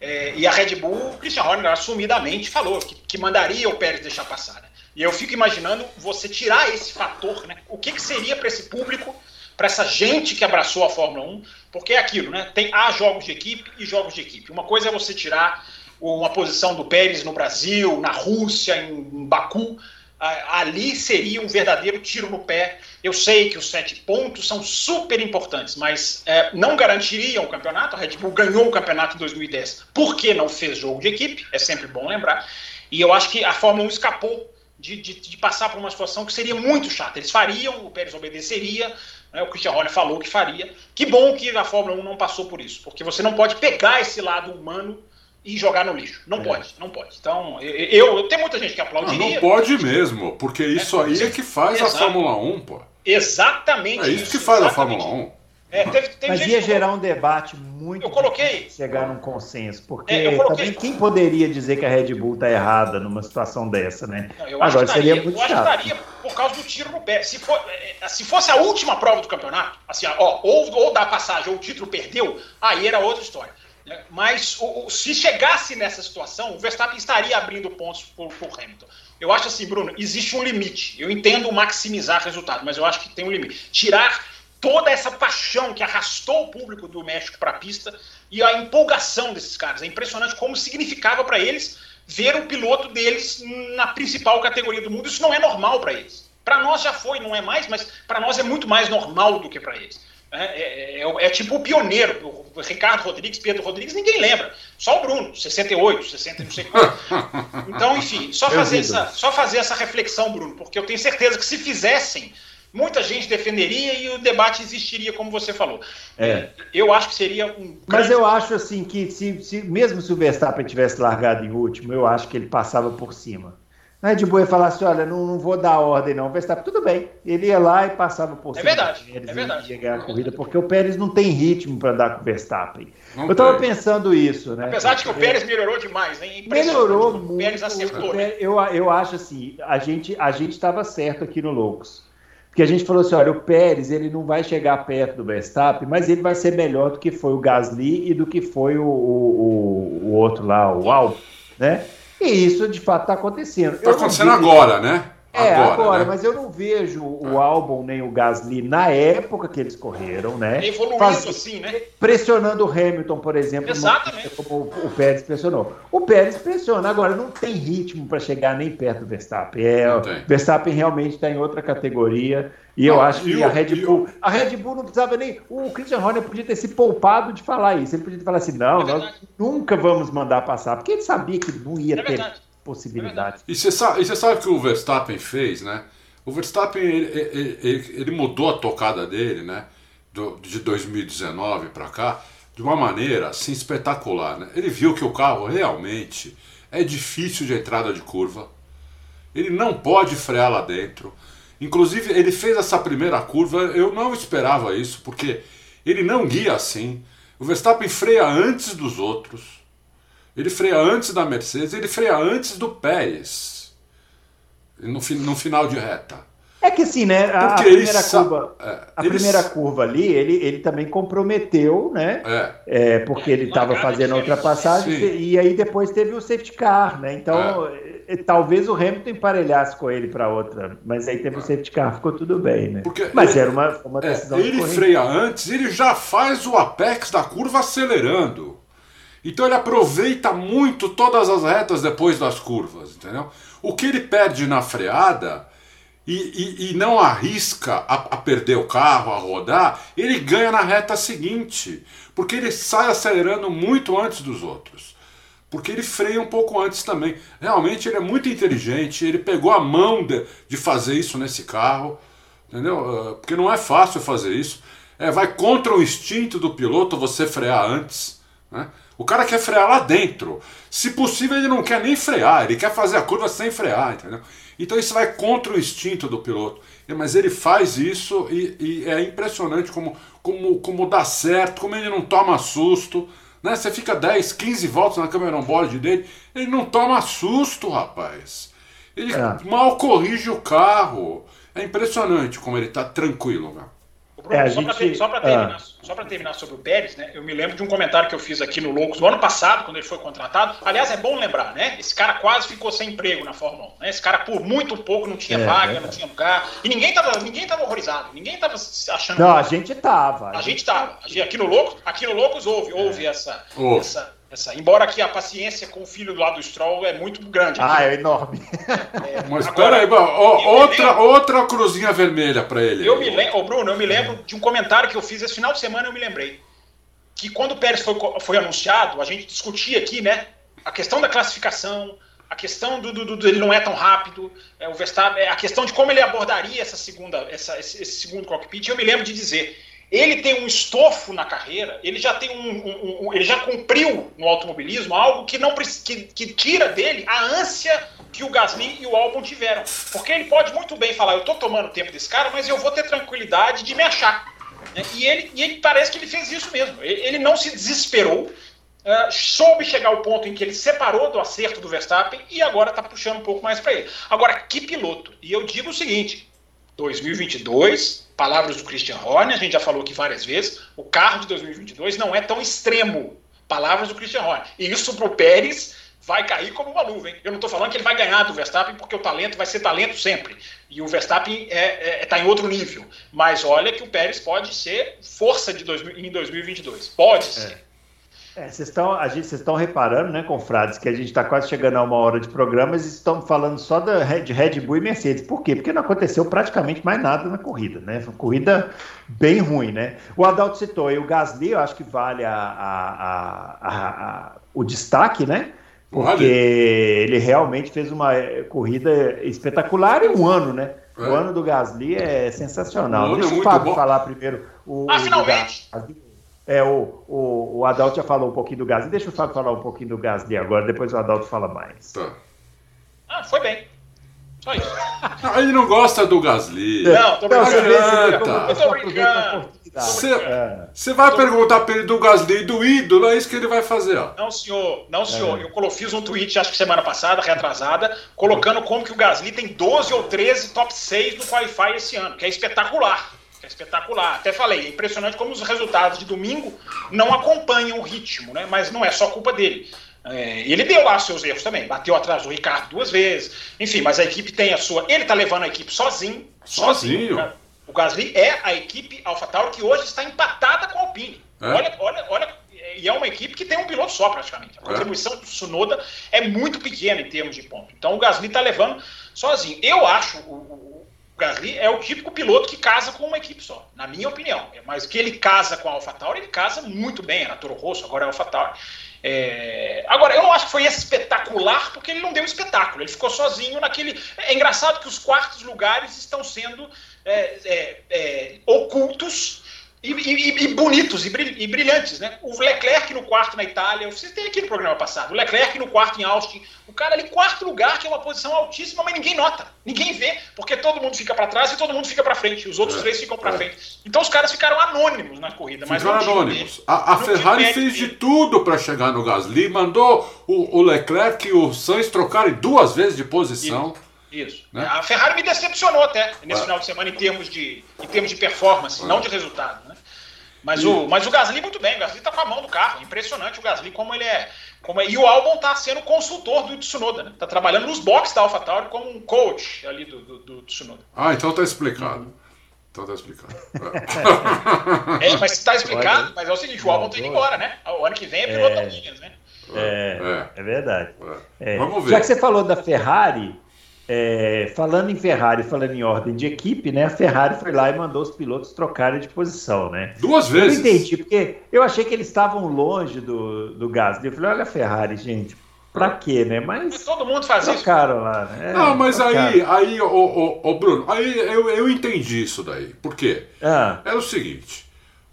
É, e a Red Bull, o Christian Horner assumidamente falou que, que mandaria o Pérez deixar passar. Né? E eu fico imaginando você tirar esse fator, né? O que, que seria para esse público, para essa gente que abraçou a Fórmula 1? Porque é aquilo, né? Tem há jogos de equipe e jogos de equipe. Uma coisa é você tirar uma posição do Pérez no Brasil, na Rússia, em Baku. Ali seria um verdadeiro tiro no pé. Eu sei que os sete pontos são super importantes, mas é, não garantiriam o campeonato. A Red Bull ganhou o campeonato em 2010 porque não fez jogo de equipe, é sempre bom lembrar. E eu acho que a Fórmula 1 escapou de, de, de, passar por uma situação que seria muito chata. Eles fariam, o Pérez obedeceria, né, o Christian Horner falou que faria. Que bom que a Fórmula 1 não passou por isso, porque você não pode pegar esse lado humano e jogar no lixo. Não é. pode, não pode. Então, eu, eu, tem muita gente que aplaudiria. Não, não pode mesmo, porque isso é, aí é que faz exato. a Fórmula 1, pô. Exatamente. É isso, isso que faz a Fórmula 1. É, teve, teve Mas ia gerar um debate muito eu coloquei chegar num consenso, porque é, também quem poderia dizer que a Red Bull está errada numa situação dessa, né? Não, Agora seria muito eu chato. acho que por causa do tiro no pé. Se, for, é, se fosse a última prova do campeonato, assim, ó, ou, ou da passagem ou o título perdeu, aí era outra história. Né? Mas o, o, se chegasse nessa situação, o Verstappen estaria abrindo pontos por, por Hamilton. Eu acho assim, Bruno, existe um limite. Eu entendo maximizar resultado, mas eu acho que tem um limite. Tirar toda essa paixão que arrastou o público do México para a pista e a empolgação desses caras. É impressionante como significava para eles ver o piloto deles na principal categoria do mundo. Isso não é normal para eles. Para nós já foi, não é mais, mas para nós é muito mais normal do que para eles. É, é, é, é, tipo o pioneiro, o Ricardo Rodrigues, Pedro Rodrigues, ninguém lembra. Só o Bruno, 68, 60, não sei quanto. Então, enfim, só fazer, essa, só fazer essa reflexão, Bruno, porque eu tenho certeza que se fizessem muita gente defenderia e o debate existiria, como você falou. É. Eu acho que seria um. Mas eu acho assim que se, se, mesmo se o Verstappen tivesse largado em último, eu acho que ele passava por cima. Na Red Bull ia falar assim: olha, não, não vou dar ordem, não. O Verstappen, tudo bem. Ele ia lá e passava por é cima. Verdade, Pérez, é verdade. Ia ganhar a corrida, porque o Pérez não tem ritmo para andar com o Verstappen. Não eu estava pensando isso, né? Apesar de que o Pérez melhorou demais, hein? Melhorou muito. O Pérez acertou. Né? Eu, eu acho assim: a gente a estava certo aqui no Loucos. Porque a gente falou assim, olha, o Pérez ele não vai chegar perto do Verstappen, mas ele vai ser melhor do que foi o Gasly e do que foi o, o, o outro lá, o Alp, né? E isso de fato está acontecendo. Está acontecendo agora, né? É, agora, agora né? mas eu não vejo o álbum nem o Gasly na época que eles correram, né? Evoluindo Faz, assim, né? Pressionando o Hamilton, por exemplo, Exatamente. como o Pérez pressionou. O Pérez pressiona, agora não tem ritmo para chegar nem perto do Verstappen. É, o Verstappen realmente está em outra categoria. E eu acho que a Red Bull. A Red Bull não precisava nem. O Christian Horner podia ter se poupado de falar isso. Ele podia ter falado assim: não, é nós nunca vamos mandar passar, porque ele sabia que não ia é ter. Verdade possibilidades. E você sabe, sabe que o Verstappen fez, né? O Verstappen ele, ele, ele mudou a tocada dele, né? Do, de 2019 para cá, de uma maneira assim espetacular. Né? Ele viu que o carro realmente é difícil de entrada de curva. Ele não pode frear lá dentro. Inclusive, ele fez essa primeira curva, eu não esperava isso, porque ele não guia assim. O Verstappen freia antes dos outros. Ele freia antes da Mercedes, ele freia antes do Pérez. No, no final de reta. É que assim, né? A, a primeira, curva, é, a primeira curva ali, ele, ele também comprometeu, né? É. é porque ele estava fazendo a ultrapassagem sim. e aí depois teve o safety car, né? Então, é. talvez o Hamilton emparelhasse com ele para outra, mas aí teve o safety car, ficou tudo bem, né? Porque mas ele, era uma, uma é, decisão Ele de freia antes, ele já faz o apex da curva acelerando. Então ele aproveita muito todas as retas depois das curvas, entendeu? O que ele perde na freada e, e, e não arrisca a, a, perder o carro, a rodar, ele ganha na reta seguinte, porque ele sai acelerando muito antes dos outros. Porque ele freia um pouco antes também. Realmente ele é muito inteligente, ele pegou a mão de, de fazer isso nesse carro, entendeu? Ah, porque não é fácil fazer isso. É, vai contra o instinto do piloto você frear antes, né? O cara quer frear lá dentro. Se possível, ele não quer nem frear, ele quer fazer a curva sem frear, entendeu? Então isso vai contra o instinto do piloto. Mas ele faz isso e, e é impressionante como, como, como dá certo, como ele não toma susto. Né? Você fica 10, 15 voltas na câmera on-board dele, ele não toma susto, rapaz. Ele é. mal corrige o carro. É impressionante como ele está tranquilo, velho. Bruno, é, só gente... para terminar, ah. terminar, sobre o Pérez, né? Eu me lembro de um comentário que eu fiz aqui no Loucos no ano passado, quando ele foi contratado. Aliás, é bom lembrar, né? Esse cara quase ficou sem emprego na Fórmula 1. Né? Esse cara, por muito pouco, não tinha é, vaga, é. não tinha lugar. E ninguém tava, ninguém tava horrorizado, ninguém tava achando. Não, a gente tava. A, a gente, gente tava. Aqui no Loucos, aqui no Loucos houve, houve essa, essa essa, embora aqui a paciência com o filho do lado do Stroll é muito grande. Aqui. Ah, é enorme. É, Mas agora, peraí, outra, lembro, outra cruzinha vermelha para ele. Eu me lembro, oh, Bruno, eu me lembro de um comentário que eu fiz esse final de semana, eu me lembrei. Que quando o Pérez foi, foi anunciado, a gente discutia aqui, né? A questão da classificação, a questão do, do, do, ele não é tão rápido, é, o Verstappen, a questão de como ele abordaria essa segunda, essa, esse, esse segundo cockpit. Eu me lembro de dizer ele tem um estofo na carreira, ele já tem um, um, um, ele já cumpriu no automobilismo algo que não que, que tira dele a ânsia que o Gasly e o Albon tiveram, porque ele pode muito bem falar, eu estou tomando tempo desse cara, mas eu vou ter tranquilidade de me achar. Né? E ele, e ele parece que ele fez isso mesmo. Ele, ele não se desesperou, uh, soube chegar ao ponto em que ele separou do acerto do Verstappen e agora está puxando um pouco mais para ele. Agora, que piloto? E eu digo o seguinte: 2022 palavras do Christian Horner, a gente já falou aqui várias vezes, o carro de 2022 não é tão extremo. Palavras do Christian Horner. E isso para o Pérez vai cair como uma. Hein? Eu não estou falando que ele vai ganhar do Verstappen, porque o talento vai ser talento sempre. E o Verstappen está é, é, tá em outro nível. Mas olha que o Pérez pode ser força de dois, em 2022. Pode é. ser. É, vocês estão, a gente, vocês estão reparando, né, confrades, que a gente está quase chegando a uma hora de programa e estão falando só da, de Red Bull e Mercedes. Por quê? Porque não aconteceu praticamente mais nada na corrida, né? Foi uma corrida bem ruim, né? O Adalto citou e o Gasly, eu acho que vale a, a, a, o destaque, né? Porque vale. ele realmente fez uma corrida espetacular e um ano, né? É. O ano do Gasly é sensacional. Deixa é o Fábio falar primeiro. O, ah, finalmente! É, o, o, o Adalto já falou um pouquinho do Gasly. Deixa o Fábio falar um pouquinho do Gasly agora, depois o Adalto fala mais. Tá. Ah, foi bem. Só isso. Não, ele não gosta do Gasly. Não, tô brincando. Eu tô brincando. Você é. vai perguntar para ele do Gasly do ídolo, é isso que ele vai fazer. Ó. Não, senhor. Não, senhor. É. Eu fiz um tweet, acho que semana passada, reatrasada, colocando como que o Gasly tem 12 ou 13 top 6 no Qualify esse ano, que é espetacular é espetacular. Até falei, é impressionante como os resultados de domingo não acompanham o ritmo, né? Mas não é só culpa dele. É, ele deu lá seus erros também, bateu atrás do Ricardo duas vezes, enfim, mas a equipe tem a sua. Ele tá levando a equipe sozinho. Sozinho. sozinho. O Gasly é a equipe AlphaTauri que hoje está empatada com a Alpine. É? Olha, olha, olha, e é uma equipe que tem um piloto só praticamente. A é. contribuição é. do Tsunoda é muito pequena em termos de ponto. Então o Gasly está levando sozinho. Eu acho o Gasly é o típico piloto que casa com uma equipe só, na minha opinião. Mas que ele casa com a AlphaTauri, ele casa muito bem. Era Toro Rosso, agora é AlphaTauri. É... Agora, eu não acho que foi espetacular, porque ele não deu espetáculo. Ele ficou sozinho naquele. É engraçado que os quartos lugares estão sendo é, é, é ocultos e, e, e, bonitos e, brilhantes, né? O Leclerc no quarto na Itália, você tem aqui no programa passado, o Leclerc no quarto em Austin, o cara ali quarto lugar, que é uma posição altíssima, mas ninguém nota, ninguém vê, porque todo mundo fica para trás e todo mundo fica para frente, os outros é, três ficam para é. frente. Então os caras ficaram anônimos na corrida, mas ficaram anônimos. A, a Ferrari fez de tudo para chegar no Gasly, mandou o, o Leclerc e o Sainz trocarem duas vezes de posição. Isso. Isso. Né? A Ferrari me decepcionou até nesse é. final de semana em termos de, em termos de performance, é. não de resultado. Né? Mas, o, mas o Gasly muito bem, o Gasly tá com a mão do carro. Impressionante o Gasly como ele é. Como é, e o Albon tá sendo consultor do Tsunoda, né? Tá trabalhando nos boxes da AlphaTauri como um coach ali do, do, do Tsunoda. Ah, então tá explicado. Então tá explicado. é, mas tá explicado, mas é o seguinte, o Albon tá indo embora, né? O ano que vem é piloto é... Williams, né? É, é, é verdade. É. Vamos ver. Já que você falou da Ferrari, é, falando em Ferrari, falando em ordem de equipe, né? A Ferrari foi lá e mandou os pilotos trocarem de posição, né? Duas vezes. Eu entendi, porque eu achei que eles estavam longe do, do Gasly. Eu falei, olha a Ferrari, gente, pra quê, né? Mas. Todo mundo faz isso. lá, né? É, Não, mas aí, aí, ô, ô, ô, Bruno, aí eu, eu entendi isso daí. Por quê? Ah. Era o seguinte: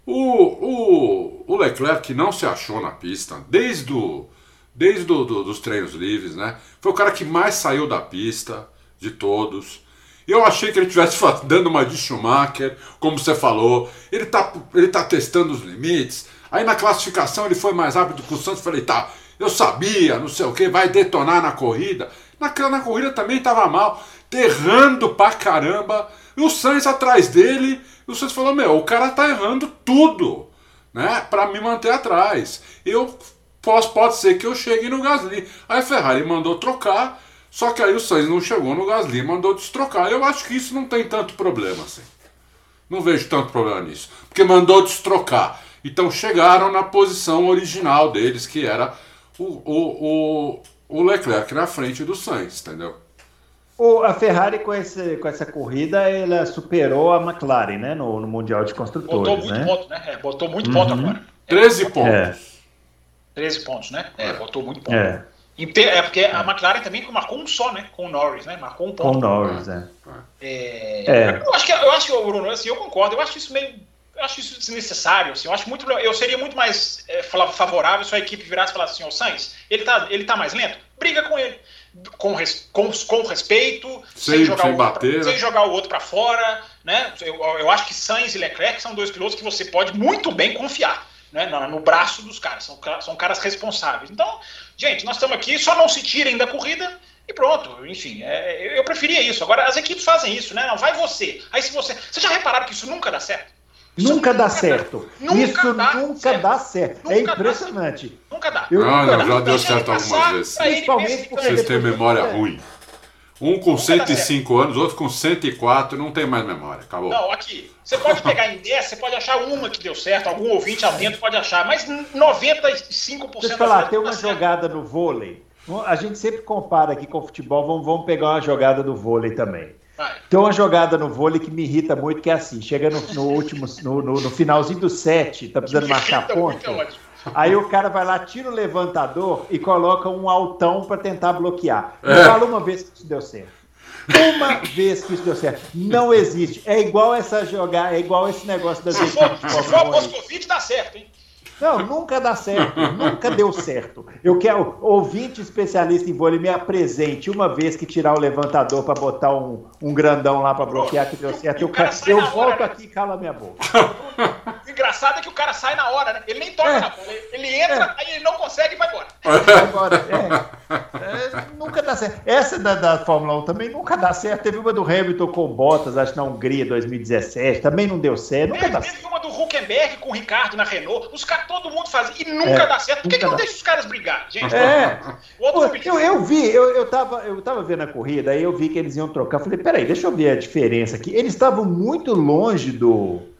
o, o, o Leclerc não se achou na pista desde o desde do, do, dos treinos livres, né? Foi o cara que mais saiu da pista de todos. Eu achei que ele estivesse dando uma de Schumacher, como você falou. Ele tá, ele tá testando os limites. Aí na classificação ele foi mais rápido que o Santos. Falei, tá, eu sabia, não sei o que, vai detonar na corrida. Na, na corrida também estava mal, errando pra caramba. E o Sainz atrás dele. E o Sainz falou: Meu, o cara tá errando tudo, né? Pra me manter atrás. Eu Posso, pode ser que eu chegue no Gasly. Aí a Ferrari mandou trocar, só que aí o Sainz não chegou no Gasly, mandou destrocar. Eu acho que isso não tem tanto problema assim. Não vejo tanto problema nisso. Porque mandou destrocar. Então chegaram na posição original deles, que era o, o, o, o Leclerc na frente do Sainz, entendeu? O, a Ferrari com, esse, com essa corrida ela superou a McLaren, né? No, no Mundial de Construtores. Botou muito né? ponto, né? É, botou muito uhum. ponto agora. 13 pontos. É. 13 pontos, né? É, botou muito ponto. É. é porque a McLaren também marcou um só, né? Com o Norris, né? Marcou um ponto. Com o Norris, é. é. é. Eu acho que eu acho que Bruno, assim, eu concordo. Eu acho isso meio, eu acho isso desnecessário. Assim, eu acho muito, eu seria muito mais é, favorável se a equipe virasse e falasse assim, o Sainz, ele tá, ele tá mais lento, briga com ele. Com, com, com respeito, sem, sem jogar, sem, o bater, pra, sem jogar o outro para fora, né? Eu, eu acho que Sainz e Leclerc são dois pilotos que você pode muito bem confiar né, no, braço dos caras, são, são caras responsáveis. Então, gente, nós estamos aqui, só não se tirem da corrida e pronto. Enfim, é, eu preferia isso. Agora, as equipes fazem isso, né? Não, vai você. Aí se você. Vocês já repararam que isso nunca dá certo? Isso nunca, dá certo. Nunca isso dá nunca certo. dá certo. é impressionante. Nunca dá. Eu, não, não, já deu certo algumas vezes. Principalmente porque vocês têm memória ruim. Um com 105 anos, outro com 104, não tem mais memória. Acabou. Não, aqui. Você pode pegar em 10, você pode achar uma que deu certo, algum ouvinte atento pode achar, mas 95% Deixa eu falar, tem uma jogada no vôlei. A gente sempre compara aqui com o futebol, vamos, vamos pegar uma jogada do vôlei também. Vai. Tem uma jogada no vôlei que me irrita muito, que é assim: chega no, no último, no, no, no, finalzinho do set, tá precisando marcar ponto. Aí o cara vai lá, tira o levantador e coloca um altão para tentar bloquear. É. Fala uma vez que isso deu certo. Uma vez que isso deu certo. Não existe. É igual essa jogar, é igual esse negócio das equipes. Se for Moscovite, dá certo, hein? Não, nunca dá certo, nunca deu certo. Eu quero ouvinte especialista em vôlei me apresente uma vez que tirar o levantador para botar um, um grandão lá para bloquear que deu certo. Eu, eu volto né? aqui e cala minha boca. O engraçado é que o cara sai na hora, né? Ele nem toca é. na bola. Ele entra, é. aí ele não consegue e vai embora. Agora, é. é. nunca dá certo. Essa da, da, Fórmula 1 também nunca dá certo. Teve uma do Hamilton com Bottas, acho que na Hungria 2017, também não deu certo. Nunca teve, dá teve uma do Huckenberg com o Ricardo na Renault, os caras, todo mundo faz e nunca É, dá certo. Por que, que nunca não deixa os caras brigar, gente? É. O outro Pô, mobilista- eu, eu vi, eu, eu, tava, eu tava vendo a corrida, aí eu vi que eles iam trocar. Eu falei, peraí, deixa eu ver a diferença aqui. Eles estavam muito longe do.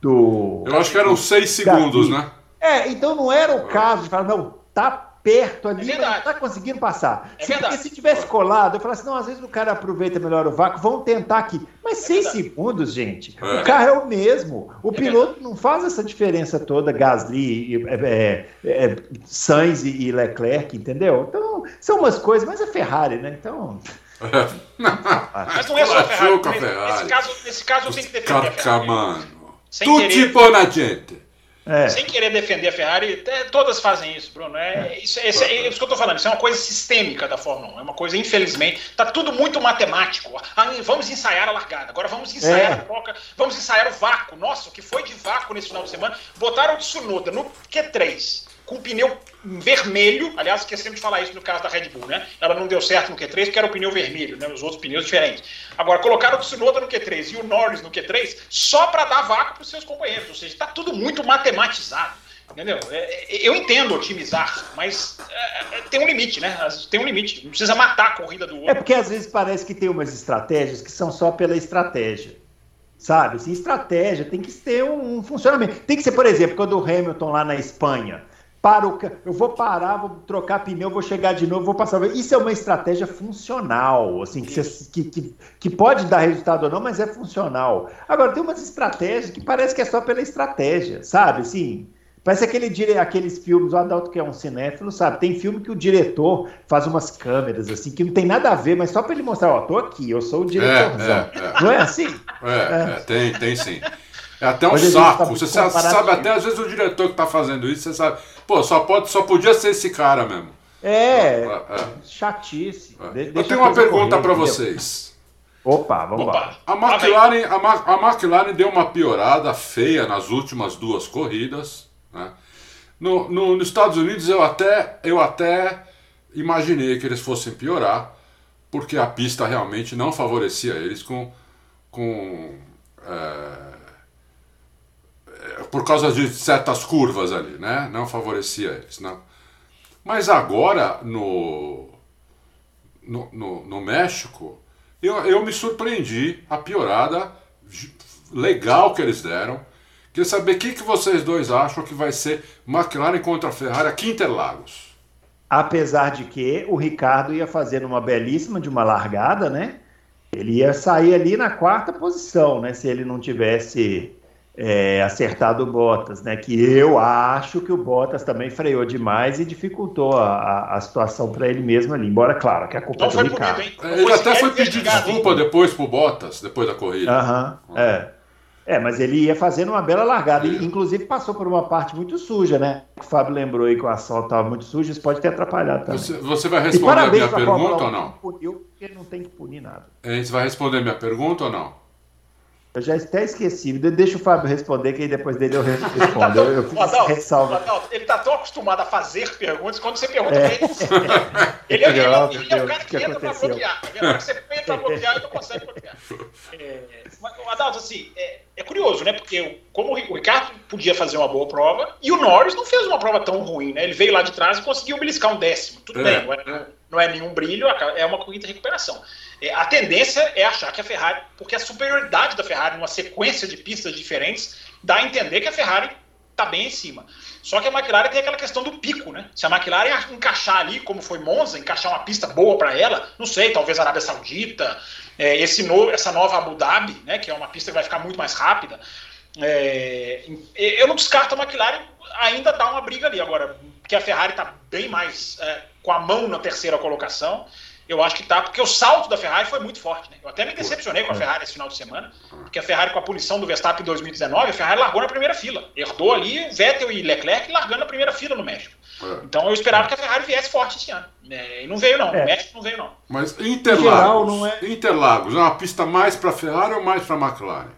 Do Eu acho que eram seis segundos, né? É, então não era o caso de falar, não, tá perto ali, É mas verdade. não tá conseguindo passar. É se, verdade. porque se tivesse colado, eu falasse, não, às vezes o cara aproveita melhor o vácuo, vamos tentar aqui. Mas seis verdade. segundos, gente, É. o carro é o mesmo. O É piloto não faz essa diferença toda, Gasly, é, é, é, Sainz e Leclerc, entendeu? Então, são umas coisas, mas é Ferrari, né? Então. Mas não é só a Ferrari. Nesse, Ferrari. nesse caso, nesse caso eu tenho que defender a Ferrari. Sem Tutti querer. buona gente. É. Sem querer defender a Ferrari, é, todas fazem isso, Bruno. É, isso, é, isso é isso que eu tô falando. Isso é uma coisa sistêmica da Fórmula 1. É uma coisa, infelizmente, tá tudo muito matemático. Ah, vamos ensaiar a largada, agora vamos ensaiar É. a troca, vamos ensaiar o vácuo. Nossa, o que foi de vácuo nesse final de semana? Botaram o Tsunoda no Q3 com o pneu vermelho. Aliás, esquecemos de falar isso no caso da Red Bull, né? Ela não deu certo no Q3 porque era o pneu vermelho, né? Os outros pneus diferentes. Agora, colocaram o Tsunoda no Q3 e o Norris no Q3 só para dar vácuo para os seus companheiros. Ou seja, está tudo muito matematizado. Entendeu? É, é, Eu entendo otimizar, mas é, é, tem um limite, né? Tem um limite. Não precisa matar a corrida do É outro. porque às vezes parece que tem umas estratégias que são só pela estratégia. Sabe? Assim, estratégia tem que ter um, um funcionamento. Tem que ser, por exemplo, quando o Hamilton lá na Espanha. Para o, eu vou parar, vou trocar pneu, vou chegar de novo, vou passar. Isso é uma estratégia funcional, assim, que, você- que, que, que pode dar resultado ou não, mas é funcional. Agora, tem umas estratégias que parece que é só pela estratégia, sabe? Assim, Parece aquele, dire- aqueles filmes, o Adalto que é um cinéfilo, sabe? Tem filme que o diretor faz umas câmeras, assim, que não tem nada a ver, mas só para ele mostrar, ó, tô aqui, eu sou o diretorzão. É, é, é. Não é assim? É, é, tem, tem sim. É até um Hoje saco. tá Você sabe, até às vezes o diretor que tá fazendo isso, você sabe. Pô, só, pode, só podia ser esse cara mesmo. É, É, é. chatice. É. De- Eu tenho uma pergunta para vocês. Opa, vamos lá. Opa! A McLaren, a, Ma- a McLaren deu uma piorada feia nas últimas duas corridas. Né? No, no- nos Estados Unidos eu até, eu até imaginei que eles fossem piorar, porque a pista realmente não favorecia eles com. com é, por causa de certas curvas ali, né? Não favorecia eles. Não. Mas agora, no, no, no, no México, eu, eu me surpreendi a piorada legal que eles deram. Queria saber o que, que vocês dois acham que vai ser McLaren contra a Ferrari aqui Interlagos. Apesar de que o Ricardo ia fazendo uma belíssima de uma largada, né? Ele ia sair ali na quarta posição, né? Se ele não tivesse é, acertado o Bottas, né? Que eu acho que o Bottas também freou demais e dificultou a, a- a situação para ele mesmo ali. Embora, claro, que a culpa Não é do Ricardo. Não Ele até foi pedir desculpa depois pro Bottas, depois da corrida. Aham, é. É, mas ele ia fazendo uma bela largada. E, inclusive passou por uma parte muito suja, né? O Fábio lembrou aí que o asfalto estava muito sujo, isso pode ter atrapalhado também. Você, você vai responder a minha pergunta 1 ou não? puniu, porque não tem que punir nada. Você vai responder a minha pergunta ou não? Eu já até esqueci. De- Deixa o Fábio responder, que aí depois dele eu respondo. Eu, eu Adalto, ressalva. Adalto, ele tá tão acostumado a fazer perguntas, quando você pergunta É. pra ele, ele, ele, ele, Não, ele meu é o cara que, que entra pra aconteceu? bloquear. Você entra pra bloquear, ele não consegue bloquear. É, mas, o Adalto, assim, é, é curioso, né? Porque como o Ricardo podia fazer uma boa prova, e o Norris não fez uma prova tão ruim, né? Ele veio lá de trás e conseguiu beliscar um décimo. Tudo É. bem, não é, não é nenhum brilho, é uma corrida de recuperação. É, a tendência é achar que a Ferrari, porque a superioridade da Ferrari numa sequência de pistas diferentes, dá a entender que a Ferrari está bem em cima. Só que a McLaren tem aquela questão do pico, né? Se a McLaren encaixar ali, como foi Monza, encaixar uma pista boa para ela, não sei, talvez a Arábia Saudita, é, esse no, essa nova Abu Dhabi, né, que é uma pista que vai ficar muito mais rápida, é, eu não descarto a McLaren ainda dar uma briga ali. Agora, que a Ferrari está bem mais é, com a mão na terceira colocação, eu acho que tá, porque o salto da Ferrari foi muito forte. Né? Eu até me decepcionei com a Ferrari esse final de semana, porque a Ferrari, com a punição do Verstappen em 2019, a Ferrari largou na primeira fila. Herdou ali Vettel e Leclerc largando na primeira fila no México. É. Então eu esperava que a Ferrari viesse forte esse ano. É, e não veio, não. É. O México não veio, não. Mas geral, Interlagos, não é- Interlagos é uma pista mais para Ferrari ou mais para McLaren?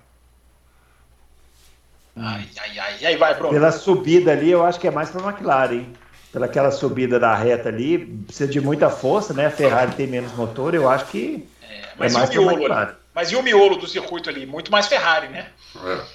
Ai, ai, ai. E aí vai, Bruno. Pela subida ali, eu acho que é mais para a McLaren, hein? Pela aquela subida da reta ali, precisa de muita força, né? A Ferrari tem menos motor, eu acho que Mas é mais e o miolo? Mas e o miolo do circuito ali? Muito mais Ferrari, né?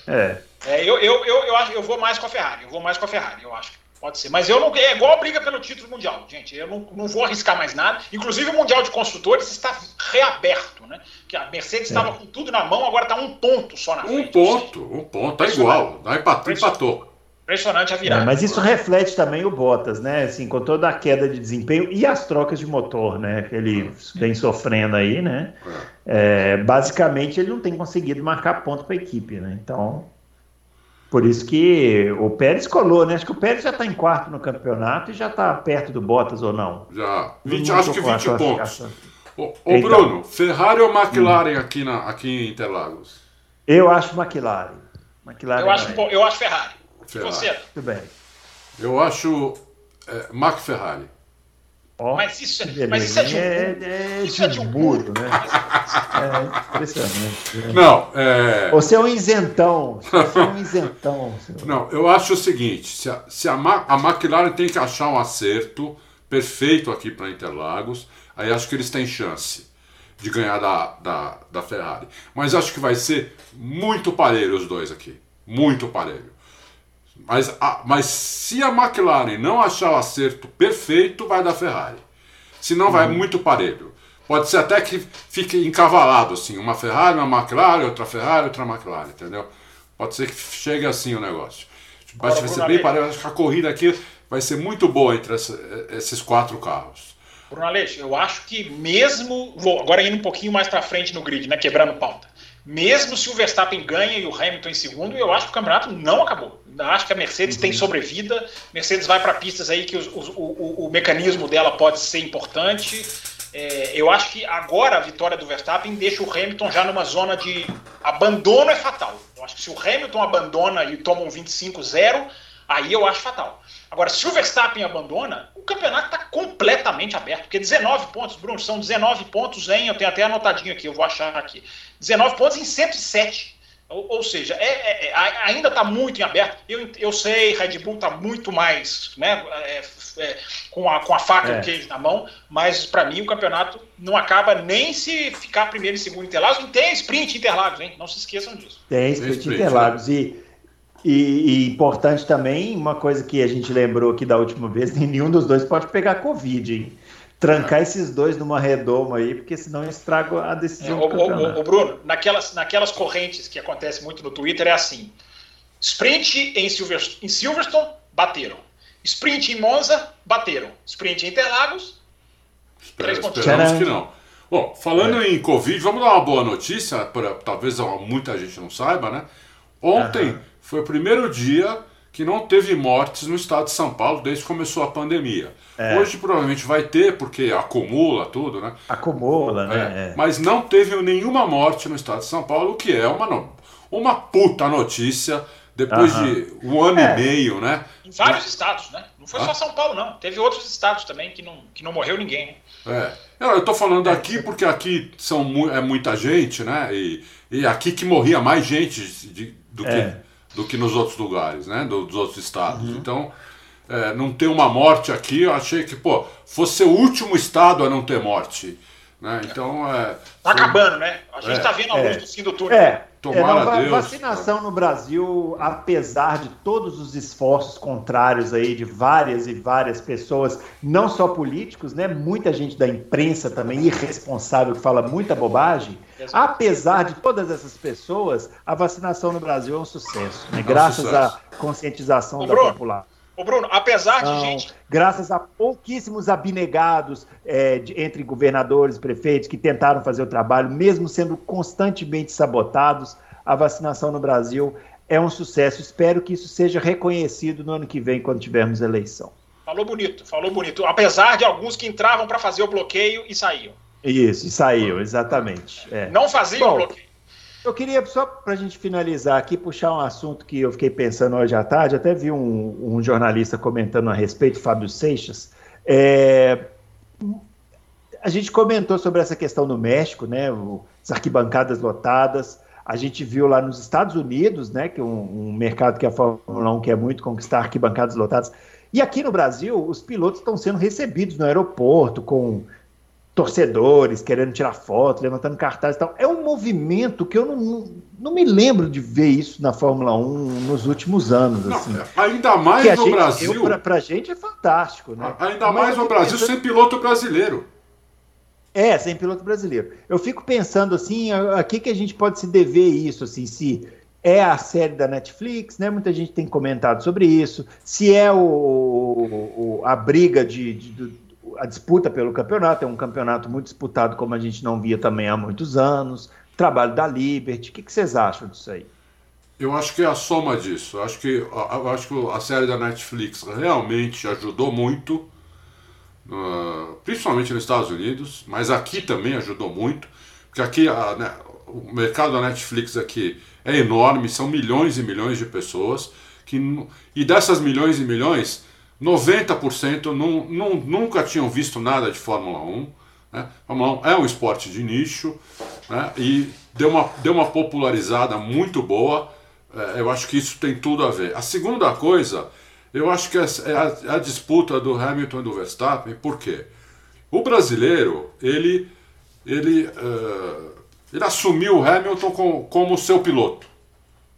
É. é. é eu, eu, eu, eu, acho, eu vou mais com a Ferrari. Eu vou mais com a Ferrari, eu acho. Pode ser. Mas eu não. É igual a briga pelo título mundial, gente. Eu não, não vou arriscar mais nada. Inclusive, o Mundial de Construtores está reaberto, né? Que a Mercedes estava é. com tudo na mão, agora está um ponto só na frente. Um ponto, um ponto. Tá igual. Dá empatou. Impressionante a virada. É, mas isso reflete também o Bottas, né? Assim, com toda a queda de desempenho e as trocas de motor, né? Que ele vem sofrendo aí, né? É, é basicamente, ele não tem conseguido marcar ponto para a equipe, né? Então, por isso que o Pérez colou, né? Acho que o Pérez já está em quarto no campeonato e já está perto do Bottas ou não? Já. 20, acho que 20 pontos. Ô, ô então, Bruno, Ferrari ou McLaren hum. aqui, na, aqui em Interlagos? Eu acho McLaren. McLaren eu, acho, eu acho Ferrari. Ferrari. Você? Muito bem. Eu acho é, McFerrari. Oh, mas isso, é, mas isso é de, é, é, isso é de um muro, né? É impressionante. Não, é... Você é um isentão. Você é um isentão. Senhor. Não, eu acho o seguinte: se a, se a, a McLaren tem que achar um acerto perfeito aqui para Interlagos, aí acho que eles têm chance de ganhar da, da, da Ferrari. Mas acho que vai ser muito parelho os dois aqui. Muito parelho. Mas, a, mas se a McLaren não achar o acerto perfeito, vai dar Ferrari. Se não, vai uhum. muito parelho. Pode ser até que fique encavalado, assim, uma Ferrari, uma McLaren, outra Ferrari, outra McLaren, entendeu? Pode ser que chegue assim o negócio. Vai, vai ser bem parelho. Acho que a corrida aqui vai ser muito boa entre essa, esses quatro carros. Bruno Aleixo, eu acho que mesmo. Vou agora indo um pouquinho mais para frente no grid, né? Quebrando pauta mesmo se o Verstappen ganha e o Hamilton em segundo, eu acho que o campeonato não acabou. Acho que a Mercedes uhum. tem sobrevida. Mercedes vai para pistas aí que os, os, o, o, mecanismo dela pode ser importante. É, eu acho que agora a vitória do Verstappen deixa o Hamilton já numa zona de abandono é fatal. Eu acho que se o Hamilton abandona e toma um 25-0, aí eu acho fatal. Agora, se o Verstappen abandona, o campeonato está completamente aberto, porque 19 pontos, Bruno, são 19 pontos em, eu tenho até anotadinho aqui, eu vou achar aqui, 19 pontos em 107. Ou, ou seja, é, é, é ainda está muito em aberto. Eu, eu sei, Red Bull está muito mais né, é, é, com, a, com a faca e o é. queijo na mão, mas para mim o campeonato não acaba nem se ficar primeiro e segundo Interlagos. E tem sprint Interlagos, hein? Não se esqueçam disso. Tem sprint Interlagos. E e, e, importante também, uma coisa que a gente lembrou aqui da última vez, nenhum dos dois pode pegar Covid, hein? Trancar esses dois numa redoma aí, porque senão estraga a decisão é, do o, o, Bruno, naquelas, naquelas correntes que acontece muito no Twitter é assim, sprint em, Silverstone, em Silverstone, bateram. Sprint em Monza, bateram. Sprint em Interlagos, três pontos. Esperamos que não. Bom, falando é. em Covid, vamos dar uma boa notícia, pra, talvez muita gente não saiba, né? Ontem... Uhum foi o primeiro dia que não teve mortes no estado de São Paulo desde que começou a pandemia. É. Hoje provavelmente vai ter, porque acumula tudo, né? Acumula, né? É. Mas não teve nenhuma morte no estado de São Paulo, o que é uma, uma puta notícia depois de um ano é. e meio, né? Em vários estados, né? Não foi ah? só São Paulo, não. Teve outros estados também que não, que não morreu ninguém. Né? É. Eu estou falando aqui porque aqui são, é muita gente, né? E, e aqui que morria mais gente de, do que é do que nos outros lugares, né? dos outros estados. Uhum. Então, é, não ter uma morte aqui, eu achei que, pô, fosse o último estado a não ter morte. Né? Então, é. Tá acabando, né? A gente está é, vendo a luz é, do fim do túnel. É, Tomara é, não, Deus. Vacinação no Brasil, apesar de todos os esforços contrários aí de várias e várias pessoas, não só políticos, né? Muita gente da imprensa também irresponsável que fala muita bobagem. Apesar de todas essas pessoas, a vacinação no Brasil é um sucesso, né? Graças é um sucesso. à conscientização da população. Ô Bruno, apesar de gente. Graças a pouquíssimos abnegados é, de, entre governadores e prefeitos que tentaram fazer o trabalho, mesmo sendo constantemente sabotados, a vacinação no Brasil é um sucesso. Espero que isso seja reconhecido no ano que vem, quando tivermos eleição. Falou bonito, falou bonito. Apesar de alguns que entravam para fazer o bloqueio e saíam. Isso, e saiu, exatamente. É. Não faziam o bloqueio. Eu queria, só para a gente finalizar aqui, puxar um assunto que eu fiquei pensando hoje à tarde, até vi um, um jornalista comentando a respeito, Fábio Seixas. É, a gente comentou sobre essa questão no México, né, as arquibancadas lotadas. A gente viu lá nos Estados Unidos, né, que é um, um mercado que a Fórmula 1 quer muito conquistar arquibancadas lotadas. E aqui no Brasil, os pilotos estão sendo recebidos no aeroporto com torcedores querendo tirar foto, levantando cartazes e tal. É um movimento que eu não, não, não, me lembro de ver isso na Fórmula 1 nos últimos anos. Não, assim. Ainda mais no gente, Brasil. Pra, pra gente é fantástico, né? Ainda mais no Brasil pensando... sem piloto brasileiro. É, sem piloto brasileiro. Eu fico pensando assim, a, a que, que a gente pode se dever isso, assim, se é a série da Netflix, né? Muita gente tem comentado sobre isso. Se é o, o a briga de, de, a disputa pelo campeonato, é um campeonato muito disputado, como a gente não via também há muitos anos. Trabalho da Liberty, o que, que vocês acham disso aí? Eu acho que é a soma disso. Eu acho que, eu acho que a série da Netflix realmente ajudou muito, uh, principalmente nos Estados Unidos, mas aqui também ajudou muito, porque aqui a, né, o mercado da Netflix aqui é enorme, são milhões e milhões de pessoas, que, e dessas milhões e milhões, 90% não, não, nunca tinham visto nada de Fórmula 1. Né? Fórmula 1 é um esporte de nicho né? e deu uma, deu uma popularizada muito boa. É, eu acho que isso tem tudo a ver. A segunda coisa, eu acho que é a, é a disputa do Hamilton e do Verstappen, por quê? O brasileiro, ele, ele, uh, ele assumiu o Hamilton como, como seu piloto.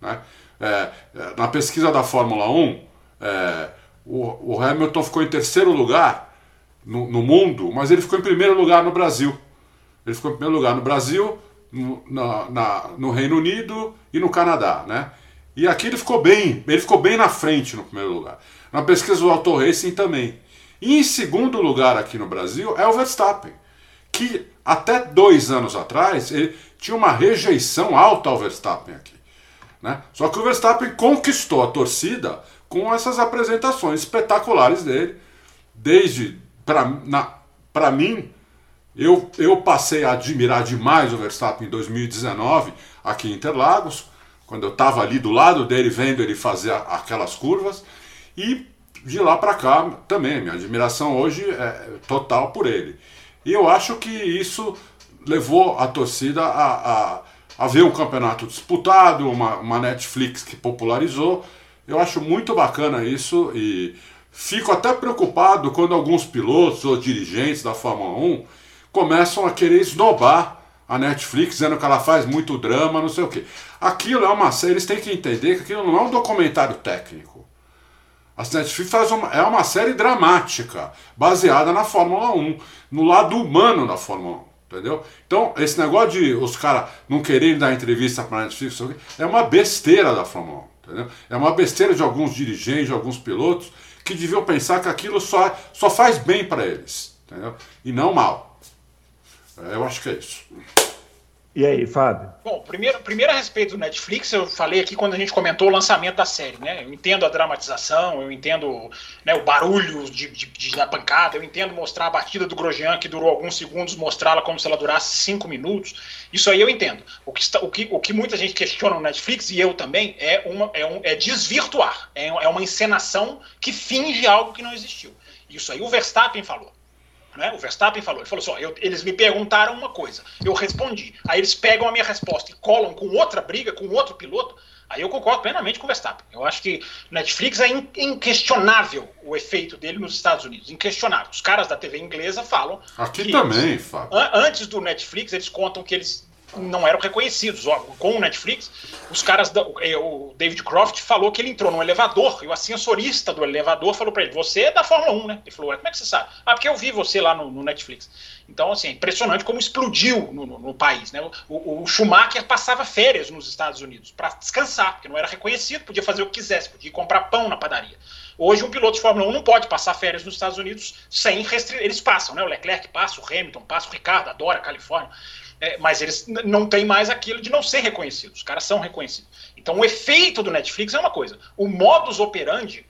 Né? É, é na pesquisa da Fórmula 1, é, o, Hamilton ficou em terceiro lugar no, no, mundo, mas ele ficou em primeiro lugar no Brasil. Ele ficou em primeiro lugar no Brasil, no, na, na, no Reino Unido e no Canadá, né? E aqui ele ficou bem, ele ficou bem na frente no primeiro lugar. Na pesquisa do Auto Racing também. E em segundo lugar aqui no Brasil é o Verstappen, que até dois anos atrás ele tinha uma rejeição alta ao Verstappen aqui. Né? Só que o Verstappen conquistou a torcida com essas apresentações espetaculares dele. Desde, para mim, eu, eu passei a admirar demais o Verstappen em 2019, aqui em Interlagos, quando eu estava ali do lado dele, vendo ele fazer aquelas curvas, e de lá para cá também, minha admiração hoje é total por ele. E eu acho que isso levou a torcida a, a, a ver um campeonato disputado, uma, uma Netflix que popularizou, eu acho muito bacana isso e fico até preocupado quando alguns pilotos ou dirigentes da Fórmula 1 começam a querer esnobar a Netflix, dizendo que ela faz muito drama, não sei o quê. Aquilo é uma série, eles têm que entender que aquilo não é um documentário técnico. A Netflix faz uma, é uma série dramática, baseada na Fórmula 1, no lado humano da Fórmula 1. Entendeu? Então, esse negócio de os caras não quererem dar entrevista para a Netflix é uma besteira da Fórmula 1. Entendeu? É uma besteira de alguns dirigentes, de alguns pilotos, que deviam pensar que aquilo só, só faz bem para eles, entendeu? e não mal. É, eu acho que é isso. E aí, Fábio? Bom, primeiro, primeiro a respeito do Netflix, eu falei aqui quando a gente comentou o lançamento da série, né? Eu entendo a dramatização, eu entendo né, o barulho de, de, de, da pancada, eu entendo mostrar a batida do Grosjean, que durou alguns segundos, mostrá-la como se ela durasse cinco minutos. Isso aí eu entendo. O que, está, o que, o que muita gente questiona no Netflix, e eu também, é, uma, é, um, é desvirtuar. É, é uma encenação que finge algo que não existiu. Isso aí o Verstappen falou. Né? O Verstappen falou, ele falou assim, ó, eu, eles me perguntaram uma coisa, eu respondi. Aí eles pegam a minha resposta e colam com outra briga, com outro piloto. Aí eu concordo plenamente com o Verstappen. Eu acho que Netflix é inquestionável o efeito dele nos Estados Unidos. Inquestionável. Os caras da TV inglesa falam. Aqui também, Fábio. Antes do Netflix, eles contam que eles não eram reconhecidos. Com o Netflix, os caras, é, o David Croft falou que ele entrou num elevador e o ascensorista do elevador falou para ele: Você é da Fórmula 1, né? Ele falou: Como é que você sabe? Ah, porque eu vi você lá no, no Netflix. Então, assim, é impressionante como explodiu no, no, no país. Né? O, o, Schumacher passava férias nos Estados Unidos para descansar, porque não era reconhecido, podia fazer o que quisesse, podia comprar pão na padaria. Hoje, um piloto de Fórmula 1 não pode passar férias nos Estados Unidos sem restrição. Eles passam, né? O Leclerc passa, o Hamilton passa, o Ricardo adora a Califórnia é, mas eles não têm mais aquilo de não ser reconhecidos. Os caras são reconhecidos. Então, o efeito do Netflix é uma coisa. O modus operandi,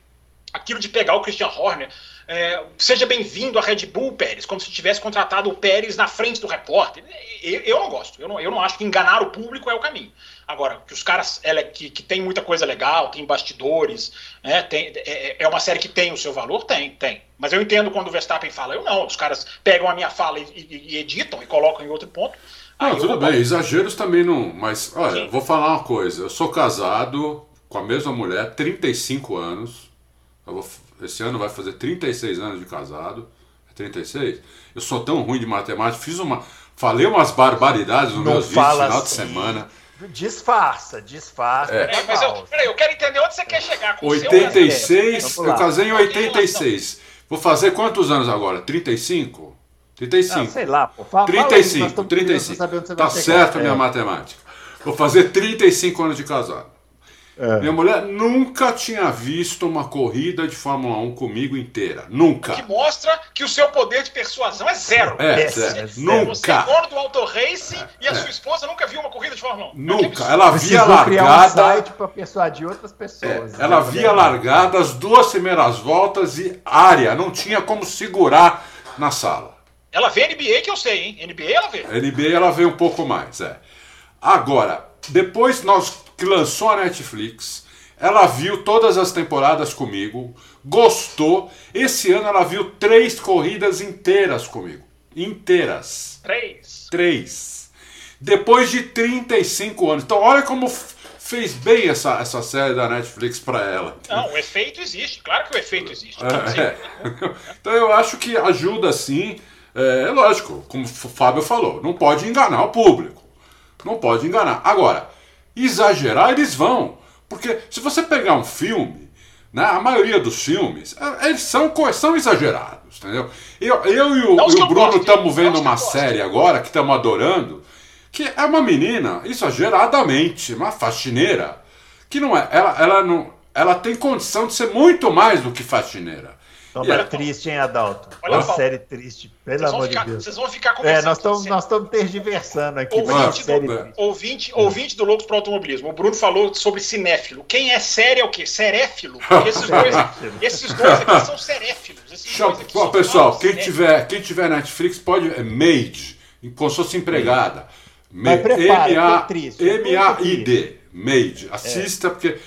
aquilo de pegar o Christian Horner, é, seja bem-vindo a Red Bull, Pérez, como se tivesse contratado o Pérez na frente do repórter. Eu, eu não gosto. Eu não, eu não acho que enganar o público é o caminho. Agora, que os caras, ela, que, que tem muita coisa legal, tem bastidores, né, tem, é, é, uma série que tem o seu valor? Tem, tem. Mas eu entendo quando o Verstappen fala, eu não, os caras pegam a minha fala e, e, e editam e colocam em outro ponto. Não, tudo bem, exageros também não. Mas, olha, Sim. vou falar uma coisa. Eu sou casado com a mesma mulher, 35 anos. Vou, esse ano vai fazer 36 anos de casado. 36? Eu sou tão ruim de matemática, fiz uma. Falei umas barbaridades nos Não meus vídeos no final de assim. semana. Disfarça, disfarça. É. É, mas eu, peraí, eu quero entender onde você quer chegar com o seu 86, Vamos lá. eu casei em 86. Vou fazer quantos anos agora? 35? 35. Ah, sei lá, pô. Fala, fala aí, nós 35, estamos curiosos 35. pra saber onde você Tá chegar. certo a minha É. matemática. Vou fazer 35 anos de casado. É. Minha mulher nunca tinha visto uma corrida de Fórmula 1 comigo inteira. Nunca. Que mostra que o seu poder de persuasão é zero. É, É, zero. é zero. Você é Nunca. dono do Auto Racing e a sua esposa nunca viu uma corrida de Fórmula 1. Nunca. Ela via Precisou criar um largada. site para persuadir outras é, pessoas. ela via largada as duas primeiras voltas e área. Não tinha como segurar na sala. Ela vê NBA que eu sei, hein? NBA ela vê. NBA ela veio um pouco mais, é. Agora, depois nós que lançou a Netflix, ela viu todas as temporadas comigo, gostou. Esse ano ela viu três corridas inteiras comigo. Inteiras. Três. Três. Depois de 35 anos. Então olha como fez bem essa, essa série da Netflix pra ela. Não, o efeito existe. Claro que o efeito existe. É. Então eu acho que ajuda sim. É, é lógico, como o Fábio falou, não pode enganar o público. Não pode enganar. Agora, exagerar eles vão. Porque se você pegar um filme, né, a maioria dos filmes, é, eles são, são exagerados, entendeu? Eu, eu e o, e o Bruno estamos vendo uma série agora que estamos adorando, que é uma menina exageradamente, uma faxineira, que não é, ela, ela não, ela tem condição de ser muito mais do que faxineira. Tá ela- triste, hein, Adalto? Olha, Uma série triste, pelo amor ficar, de Deus. vocês vão ficar É, conversando. nós estamos nós estamos tergiversando aqui. Ouvinte do- série é. Ouvinte, ouvinte do Loucos para Automobilismo. O Bruno falou sobre cinéfilo. Quem é sério é o quê? Seréfilo. Porque esses dois, esses dois aqui são seréfilos. Esses Chama- dois aqui Ó, são pessoal, quem tiver, quem tiver Netflix pode. É Maid, como se fosse empregada. É triste, é muito M-A-I-D. Maid. Assista, porque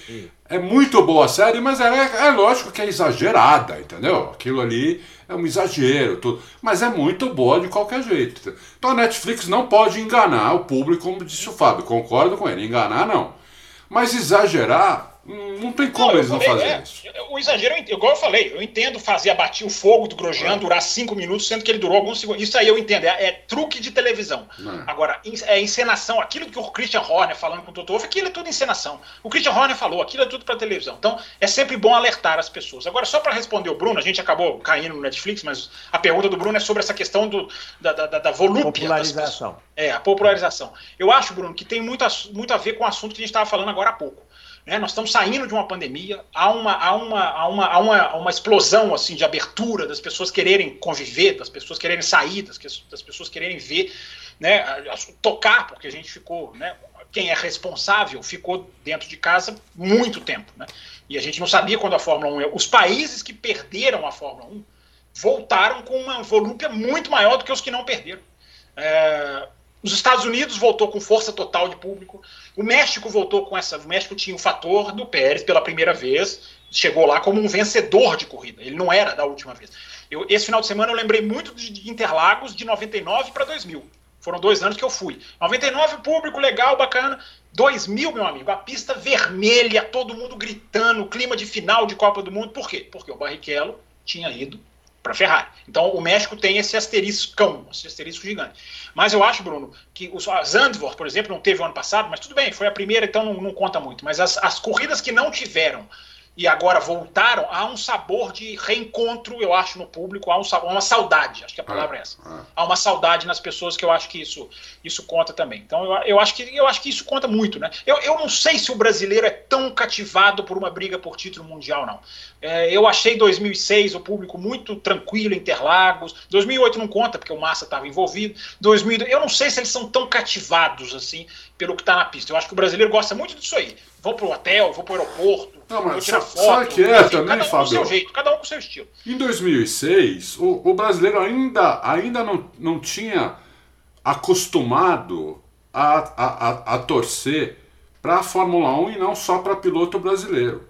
é muito boa a série, mas é, é lógico que é exagerada, entendeu? Aquilo ali é um exagero, tudo. Mas é muito boa de qualquer jeito. Então a Netflix não pode enganar o público, como disse o Fábio. Concordo com ele. Enganar, não. Mas exagerar, não tem como eu eles não fazerem é, isso. O exagero, eu entendo, igual eu falei, eu entendo fazer abatir o fogo do Grosjean, durar cinco minutos, sendo que ele durou alguns segundos. Isso aí eu entendo, é, é truque de televisão. É. Agora, é encenação, aquilo que o Christian Horner falando com o Toto Wolff, aquilo é tudo encenação. O Christian Horner falou, aquilo é tudo para televisão. Então, é sempre bom alertar as pessoas. Agora, só para responder o Bruno, a gente acabou caindo no Netflix, mas a pergunta do Bruno é sobre essa questão do, da, da, da, volúpia. Popularização. É, a popularização. Eu acho, Bruno, que tem muito, muito a ver com o assunto que a gente estava falando agora há pouco. Né? Nós estamos saindo de uma pandemia, há uma, há, uma, há, uma, há uma, há uma explosão assim, de abertura das pessoas quererem conviver, das pessoas quererem sair, das, das pessoas quererem ver, né, tocar, porque a gente ficou, né, quem é responsável ficou dentro de casa muito tempo. Né? E a gente não sabia quando a Fórmula 1 ia. Os países que perderam a Fórmula 1 voltaram com uma volúpia muito maior do que os que não perderam. É, os Estados Unidos voltou com força total de público. O México voltou com essa. O México tinha o fator do Pérez pela primeira vez. Chegou lá como um vencedor de corrida. Ele não era da última vez. Eu, esse final de semana eu lembrei muito de, Interlagos de 99 para 2000. Foram dois anos que eu fui. 99, público legal, bacana. 2000, meu amigo, a pista vermelha, todo mundo gritando, clima de final de Copa do Mundo. Por quê? Porque o Barrichello tinha ido para Ferrari. Então o México tem esse asteriscão, esse asterisco gigante. Mas eu acho, Bruno, que o a Zandvoort, por exemplo, não teve o ano passado, mas tudo bem, foi a primeira, então não, não conta muito. Mas as, as corridas que não tiveram e agora voltaram, há um sabor de reencontro, eu acho, no público, há um sabor, uma saudade, acho que a palavra é essa. É. Há uma saudade nas pessoas que eu acho que isso, isso conta também. Então eu, eu, acho que, eu acho que isso conta muito, né? Eu, eu não sei se o brasileiro é tão cativado por uma briga por título mundial, não. É, eu achei 2006 o público muito tranquilo, Interlagos. 2008 não conta, porque o Massa estava envolvido. 2000, eu não sei se eles são tão cativados assim pelo que está na pista. Eu acho que o brasileiro gosta muito disso aí. Vou pro hotel, vou pro aeroporto, Não, mas vou tirar sabe- foto. sabe que é enfim, também, cada um com o Fábio? seu jeito, cada um com o seu estilo. Em 2006, o, o brasileiro ainda, ainda não, não tinha acostumado a, a, a, a torcer para a Fórmula 1 e não só para piloto brasileiro.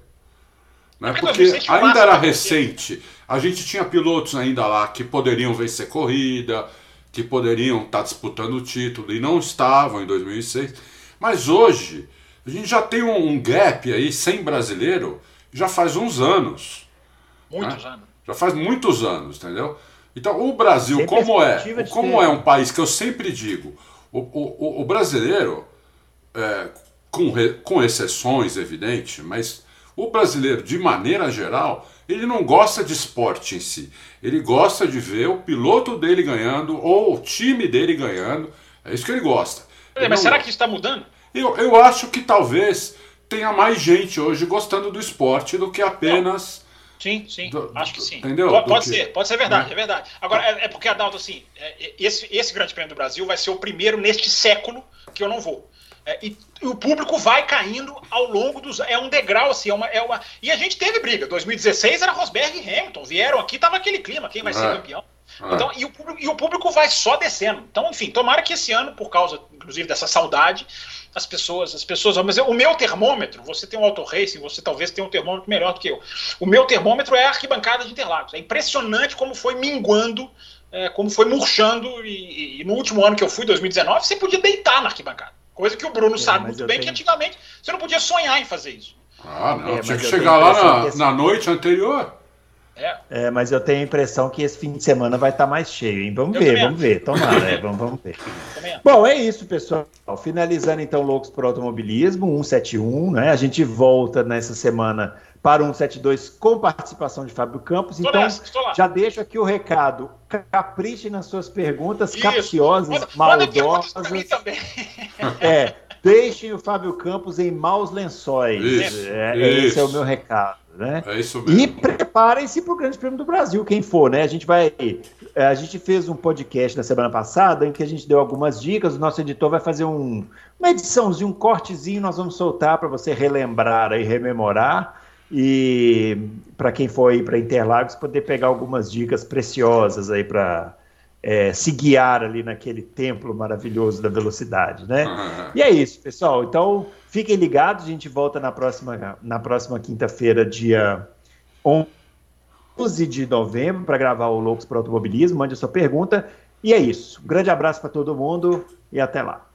Né? É porque Porque 2006 tinha o ainda era recente. A gente tinha pilotos ainda lá que poderiam vencer corrida, que poderiam estar disputando o título e não estavam em 2006. Mas hoje, a gente já tem um, um gap aí sem brasileiro já faz uns anos. Muitos Ah. anos. Já faz muitos anos, entendeu? Então, o Brasil, como é, como é um país que eu sempre digo, o, o, o brasileiro, é, com, com exceções, evidente, mas o brasileiro, de maneira geral, ele não gosta de esporte em si. Ele gosta de ver o piloto dele ganhando ou o time dele ganhando. É isso que ele gosta. Ele mas será gosta. que isso está mudando? Eu, eu acho que talvez tenha mais gente hoje gostando do esporte do que apenas. Não. Sim, sim, do, acho que sim. Entendeu? Pode, pode ser, pode ser verdade, né? é verdade. Agora, é, é porque, Adalto, assim, é, esse, esse Grande Prêmio do Brasil vai ser o primeiro neste século que eu não vou. É, e, e, o público vai caindo ao longo dos. É um degrau, assim, é uma, é uma. E a gente teve briga. 2016 era Rosberg e Hamilton. Vieram aqui, tava aquele clima, quem vai ser é. campeão. É. Então, e o, público, e o público vai só descendo. Então, enfim, tomara que esse ano, por causa, inclusive, dessa saudade, as pessoas, as pessoas, mas o meu termômetro, você tem um auto racing, você talvez tenha um termômetro melhor do que eu. O meu termômetro é a arquibancada de Interlagos. É impressionante como foi minguando, é, como foi murchando e, e, no último ano que eu fui, 2019, você podia deitar na arquibancada. Coisa que o Bruno é, sabe muito bem tenho... que antigamente você não podia sonhar em fazer isso. Ah, não, é, tinha que chegar lá na, na noite anterior. É. é. mas eu tenho a impressão que esse fim de semana vai estar tá mais cheio, hein? Vamos eu ver, vamos ver. Tomara, é, vamos, vamos ver. Bom, é isso, pessoal. Finalizando então Loucos por Automobilismo, 171, né? A gente volta nessa semana para 172 com participação de Fábio Campos. Estou então, nessa, já deixo aqui o recado. Capriche nas suas perguntas isso. capciosas, manda, maldosas. Manda também. É, deixem o Fábio Campos em maus lençóis. Isso, é, isso. Esse é o meu recado. Né? É isso mesmo. E preparem-se para o Grande Prêmio do Brasil, quem for, né? A gente vai. É, a gente fez um podcast na semana passada em que a gente deu algumas dicas. O nosso editor vai fazer um, uma ediçãozinha, um cortezinho, nós vamos soltar para você relembrar e rememorar. E para quem for aí para Interlagos, poder pegar algumas dicas preciosas aí para é, se guiar ali naquele templo maravilhoso da velocidade, né? Uhum. E é isso, pessoal. Então, fiquem ligados. A gente volta na próxima, na próxima quinta-feira, dia 11 de novembro, para gravar o Loucos para Automobilismo. Mande a sua pergunta. E é isso. Um grande abraço para todo mundo e até lá.